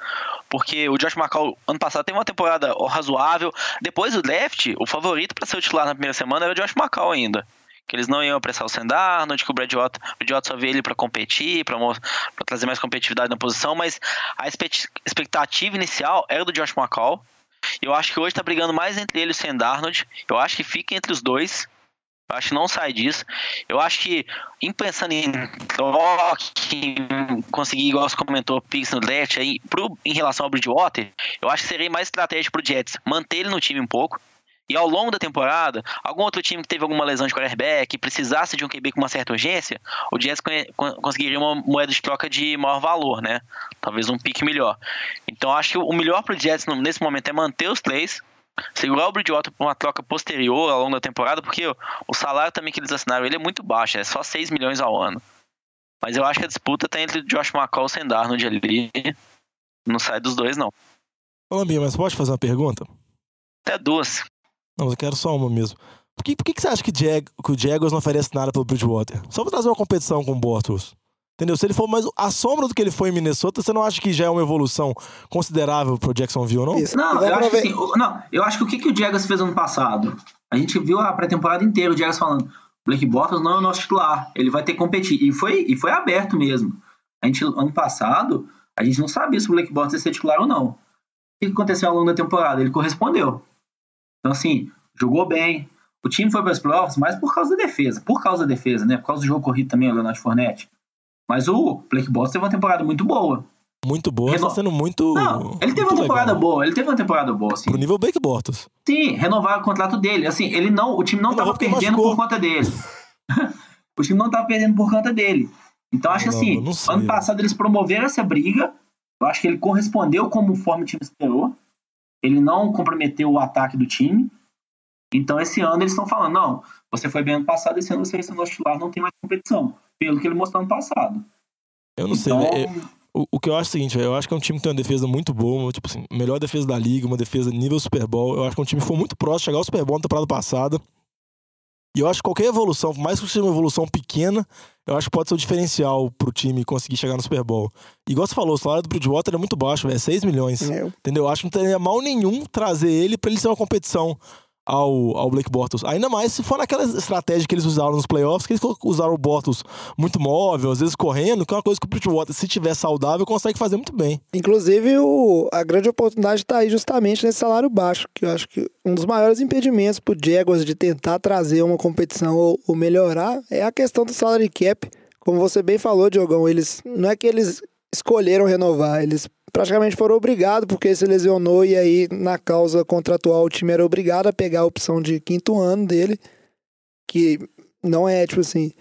I: Porque o Josh McCall, ano passado, teve uma temporada razoável. Depois do draft, o favorito pra ser o titular na primeira semana era o Josh McCall ainda. Que eles não iam apressar o Sam Darnold, que o Bridgewater, o Bridgewater só vê ele pra competir, pra trazer mais competitividade na posição, mas a expect- expectativa inicial era do Josh McCall. Eu acho que hoje tá brigando mais entre ele e o Sam Darnold. Eu acho que fica entre os dois. Eu acho que não sai disso. Eu acho que, em pensando em em conseguir, igual você comentou, picks no draft, aí, pro, em relação ao Bridgewater, eu acho que seria mais estratégico pro Jets manter ele no time um pouco. E ao longo da temporada, algum outro time que teve alguma lesão de quarterback e precisasse de um QB com uma certa urgência, o Jets conseguiria uma moeda de troca de maior valor, né? Talvez um pique melhor. Então acho que o melhor pro Jets no- nesse momento é manter os três, segurar o Bridgewater para uma troca posterior ao longo da temporada, porque o, o salário também que eles assinaram ele é muito baixo, é só 6 milhões ao ano. Mas eu acho que a disputa tá entre Josh McCall e Sam Darnold ali. Não sai dos dois, não.
B: Ô, Lambinha, mas pode fazer uma pergunta?
I: Até duas.
B: Não, eu quero só uma mesmo. Por que, por que, que você acha que, Jag, que o Jaguars não oferece nada pelo Bridgewater? Só pra trazer uma competição com o Bortles. Entendeu? Se ele for mais a sombra do que ele foi em Minnesota, você não acha que já é uma evolução considerável pro Jacksonville, não?
A: Isso.
F: Não, eu acho que
A: ver-
F: assim, o- não, eu acho que o que, que o Jagas fez ano passado? A gente viu a pré-temporada inteira o Jagas falando, Blake Bortles não é o nosso titular, ele vai ter que competir. E foi, e foi aberto mesmo. A gente, ano passado, a gente não sabia se o Blake Bortles ia ser titular ou não. O que, que aconteceu ao longo da temporada? Ele correspondeu. Então, assim, jogou bem. O time foi para os playoffs, mas por causa da defesa. Por causa da defesa, né? Por causa do jogo corrido também, o Leonardo Fournette. Mas o Blake Bortles teve uma temporada muito boa.
B: Muito boa,
F: Reno-
B: tá sendo muito.
F: Não, ele teve
B: muito
F: uma temporada
B: legal.
F: boa. Ele teve uma temporada boa, assim.
B: Pro nível Blake Bortles.
F: Sim, renovar o contrato dele. Assim, ele não, o time não
B: Renovou
F: estava
B: porque
F: perdendo
B: machucou.
F: por conta dele. [LAUGHS] o time não estava perdendo por conta dele. Então acho que assim,
B: não sei.
F: ano passado eles promoveram essa briga. Eu acho que ele correspondeu como o time esperou. Ele não comprometeu o ataque do time. Então esse ano eles estão falando, não, você foi bem ano passado, esse ano você vai ser nosso titular, não tem mais competição. Pelo que ele mostrou ano passado.
B: Eu não sei,
F: Então,
B: velho. O, o que eu acho é o seguinte, eu acho que é um time que tem uma defesa muito boa, tipo assim, melhor defesa da liga, uma defesa nível Super Bowl. Eu acho que é um time que foi muito próximo de chegar ao Super Bowl na temporada passada. E eu acho que qualquer evolução, por mais que seja uma evolução pequena, eu acho que pode ser o diferencial pro time conseguir chegar no Super Bowl. E igual você falou, o salário do Bridgewater é muito baixo, é 6 milhões.
A: É,
B: Entendeu? Eu acho que não teria mal nenhum trazer ele pra ele ser uma competição ao, ao Blake Bortles. Ainda mais se for naquela estratégia que eles usaram nos playoffs, que eles usaram o Bortles muito móvel, às vezes correndo, que é uma coisa que o Bridgewater, se tiver saudável, consegue fazer muito bem.
A: Inclusive, o, a grande oportunidade está aí justamente nesse salário baixo, que eu acho que um dos maiores impedimentos pro Jaguars de tentar trazer uma competição ou, ou melhorar é a questão do salary cap. Como você bem falou, Diogão, eles não é que eles escolheram renovar, eles praticamente foram obrigados porque se lesionou e aí na causa contratual o time era obrigado a pegar a opção de quinto ano dele, que não é tipo assim,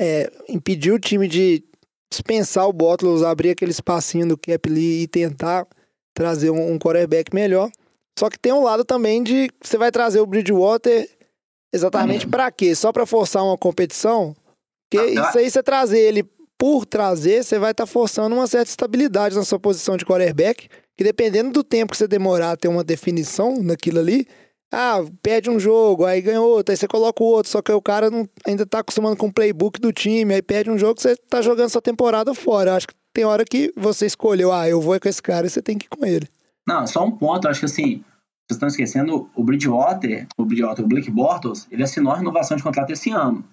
A: é, impedir o time de dispensar o Bottas, abrir aquele espacinho do cap ali e tentar trazer um, um quarterback melhor. Só que tem um lado também de você vai trazer o Bridgewater exatamente pra quê? Só pra forçar uma competição? Porque
F: Ah,
A: isso aí você trazer ele por trazer, você vai estar forçando uma certa estabilidade na sua posição de quarterback, que dependendo do tempo que você demorar a ter uma definição naquilo ali, ah, perde um jogo, aí ganha outro, aí você coloca o outro, só que o cara não, ainda tá acostumando com o playbook do time, aí perde um jogo, você tá jogando sua temporada fora. Acho que tem hora que você escolheu, ah, eu vou com esse cara e você tem que ir com ele.
F: Não, só um ponto, acho que assim, vocês estão esquecendo, o Bridgewater, o Bridgewater, o Blake Bortles, ele assinou a renovação de contrato esse ano.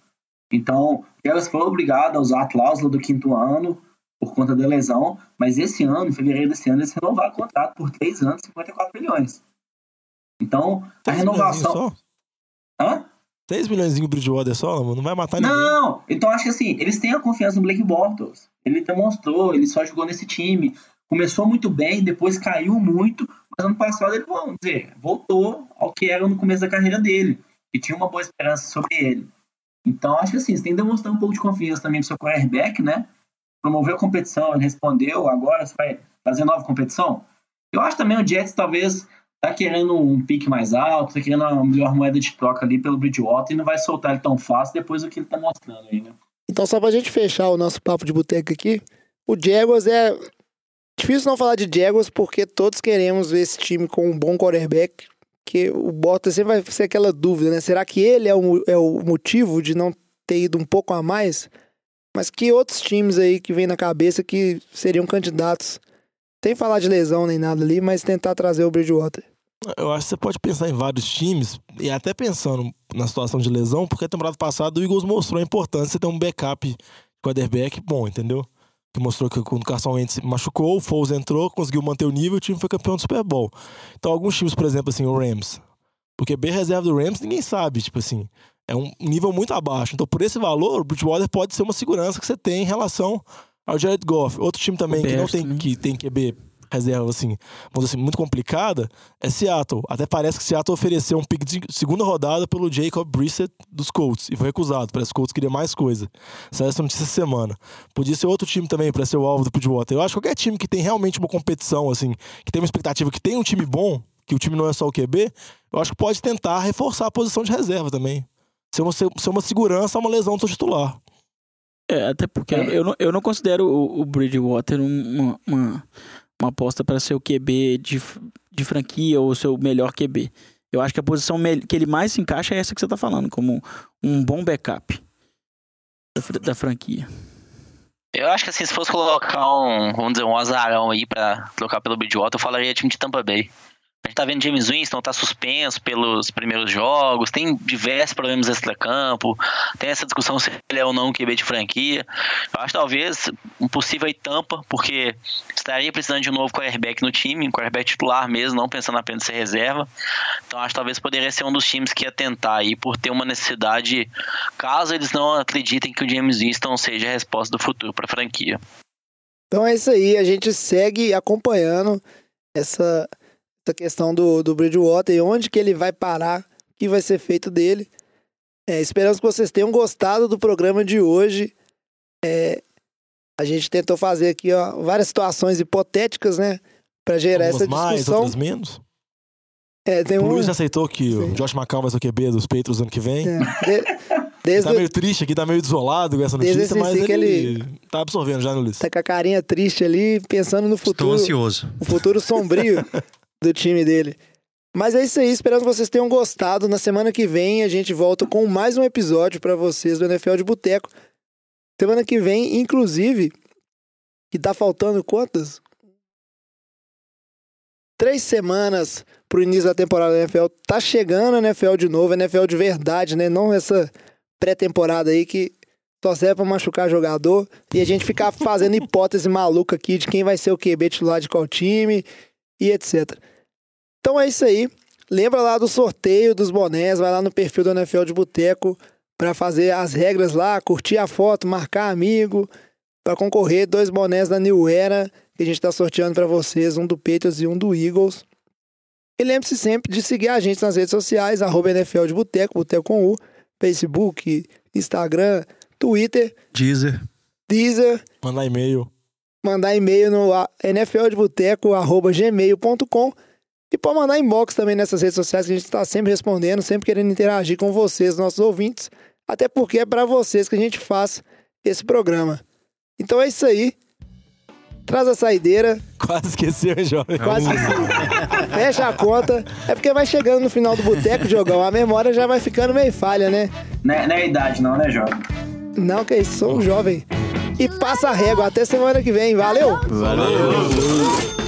F: Então, elas foram obrigadas a usar a cláusula do quinto ano por conta da lesão, mas esse ano, em fevereiro desse ano, eles renovaram o contrato por três anos, 54 milhões. Então, a
B: 6
F: renovação.
B: milhões
F: Hã?
B: 6 milhões em Bridgewater só, mano, não vai matar ninguém.
F: Não, então acho que assim, eles têm a confiança no Blake Bortles. Ele demonstrou, ele só jogou nesse time. começou muito bem, depois caiu muito, mas ano passado ele, vamos dizer, voltou ao que era no começo da carreira dele, e tinha uma boa esperança sobre ele. Então, acho que assim, você tem que demonstrar um pouco de confiança também no seu quarterback, né? Promoveu a competição, ele respondeu, agora você vai fazer nova competição. Eu acho também o Jets talvez tá querendo um pique mais alto, tá querendo uma melhor moeda de troca ali pelo Bridgewater e não vai soltar ele tão fácil depois do que ele tá mostrando aí, né?
A: Então, só pra gente fechar o nosso papo de boteca aqui, o Jaguars é. Difícil não falar de Jaguars porque todos queremos ver esse time com um bom quarterback. Que o Bottas sempre vai ser aquela dúvida, né? Será que ele é o, é o motivo de não ter ido um pouco a mais? Mas que outros times aí que vem na cabeça que seriam candidatos? Sem falar de lesão nem nada ali, mas tentar trazer o Bridgewater.
B: Eu acho que você pode pensar em vários times, e até pensando na situação de lesão, porque a temporada passada o Eagles mostrou a importância de ter um backup quarterback bom, entendeu? Que mostrou que quando o Carson Wentz se machucou, o Foles entrou, conseguiu manter o nível e o time foi campeão do Super Bowl. Então, alguns times, por exemplo, assim, o Rams. Porque bem reserva do Rams, ninguém sabe, tipo assim. É um nível muito abaixo. Então, por esse valor, o Bridgewater pode ser uma segurança que você tem em relação ao Jared Goff. Outro time também que não tem,
H: também.
B: que tem QB reserva, assim, vamos dizer assim, muito complicada, é Seattle. Até parece que Seattle ofereceu um pick de segunda rodada pelo Jacob Brissett dos Colts e foi recusado. Parece que o Colts queria mais coisa. Saiu essa notícia essa semana. Podia ser outro time também para ser o alvo do Bridgewater. Eu acho que qualquer time que tem realmente uma competição, assim, que tem uma expectativa, que tem um time bom, que o time não é só o QB, eu acho que pode tentar reforçar a posição de reserva também. Ser uma, ser uma segurança a uma lesão do seu titular.
H: É, até porque eu, não, eu não considero o, o Bridgewater um- uma, uma, uma aposta para ser o QB de, de franquia ou seu melhor QB. Eu acho que a posição que ele mais se encaixa é essa que você tá falando, como um bom backup da, da franquia.
I: Eu acho que assim, se fosse colocar um, vamos dizer, um azarão aí pra trocar pelo Bridgewater, eu falaria time de Tampa Bay. A gente tá vendo James Winston tá suspenso pelos primeiros jogos, tem diversos problemas extra-campo, tem essa discussão se ele é ou não um QB de franquia. Eu acho talvez um possível Tampa, porque estaria precisando de um novo quarterback no time, um quarterback titular mesmo, não pensando apenas em ser reserva. Então acho talvez poderia ser um dos times que ia tentar aí por ter uma necessidade, caso eles não acreditem que o James Winston seja a resposta do futuro para a franquia.
A: Então é isso aí, a gente segue acompanhando essa, essa questão do, do Bridgewater e onde que ele vai parar, o que vai ser feito dele. É, esperamos que vocês tenham gostado do programa de hoje. É, a gente tentou fazer aqui ó, várias situações hipotéticas, né? Pra gerar
B: Algumas
A: essa
B: mais,
A: discussão.
B: outras menos.
A: É, tem
B: O
A: um,
B: Luiz já aceitou que o Josh McCown vai ser o QB dos Patriots ano que vem.
A: é, de-
B: Ele
A: desde
B: tá meio triste aqui, tá meio desolado com essa notícia, mas
A: que
B: ele, tá absorvendo já, né, Luiz?
A: tá com a carinha triste ali, pensando no
G: Estou
A: futuro.
G: ansioso.
A: o futuro sombrio [LAUGHS] do time dele. Mas é isso aí, esperamos que vocês tenham gostado. Na semana que vem a gente volta com mais um episódio pra vocês do NFL de Boteco. Semana que vem, inclusive, que tá faltando quantas? Três semanas pro início da temporada da NFL. Tá chegando a NFL de novo, a NFL de verdade, né? Não essa pré-temporada aí que só serve pra machucar jogador. E a gente ficar fazendo [LAUGHS] hipótese maluca aqui de quem vai ser o QB titular de qual time e etc. Então é isso aí. Lembra lá do sorteio dos bonés, vai lá no perfil do NFL de Boteco para fazer as regras lá, curtir a foto, marcar amigo, para concorrer dois bonés da New Era que a gente está sorteando para vocês, um do Patriots e um do Eagles. E lembre-se sempre de seguir a gente nas redes sociais, arroba NFL de Boteco, Boteco com U, Facebook, Instagram, Twitter,
G: Deezer.
A: Deezer,
B: Mandar e-mail.
A: Mandar e-mail no nfldeboteco.gmail.com e pode mandar inbox também nessas redes sociais que a gente está sempre respondendo, sempre querendo interagir com vocês, nossos ouvintes, até porque é para vocês que a gente faz esse programa. Então é isso aí. Traz a saideira,
B: Quase esqueceu, hein, jovem?
A: quase que fecha a conta. É porque vai chegando no final do boteco, Diogão, a memória já vai ficando meio falha, né?
F: Não é, não é idade, não, né, jovem?
A: Não, que isso, sou um jovem. E passa a régua. Até semana que vem. Valeu!
C: Valeu.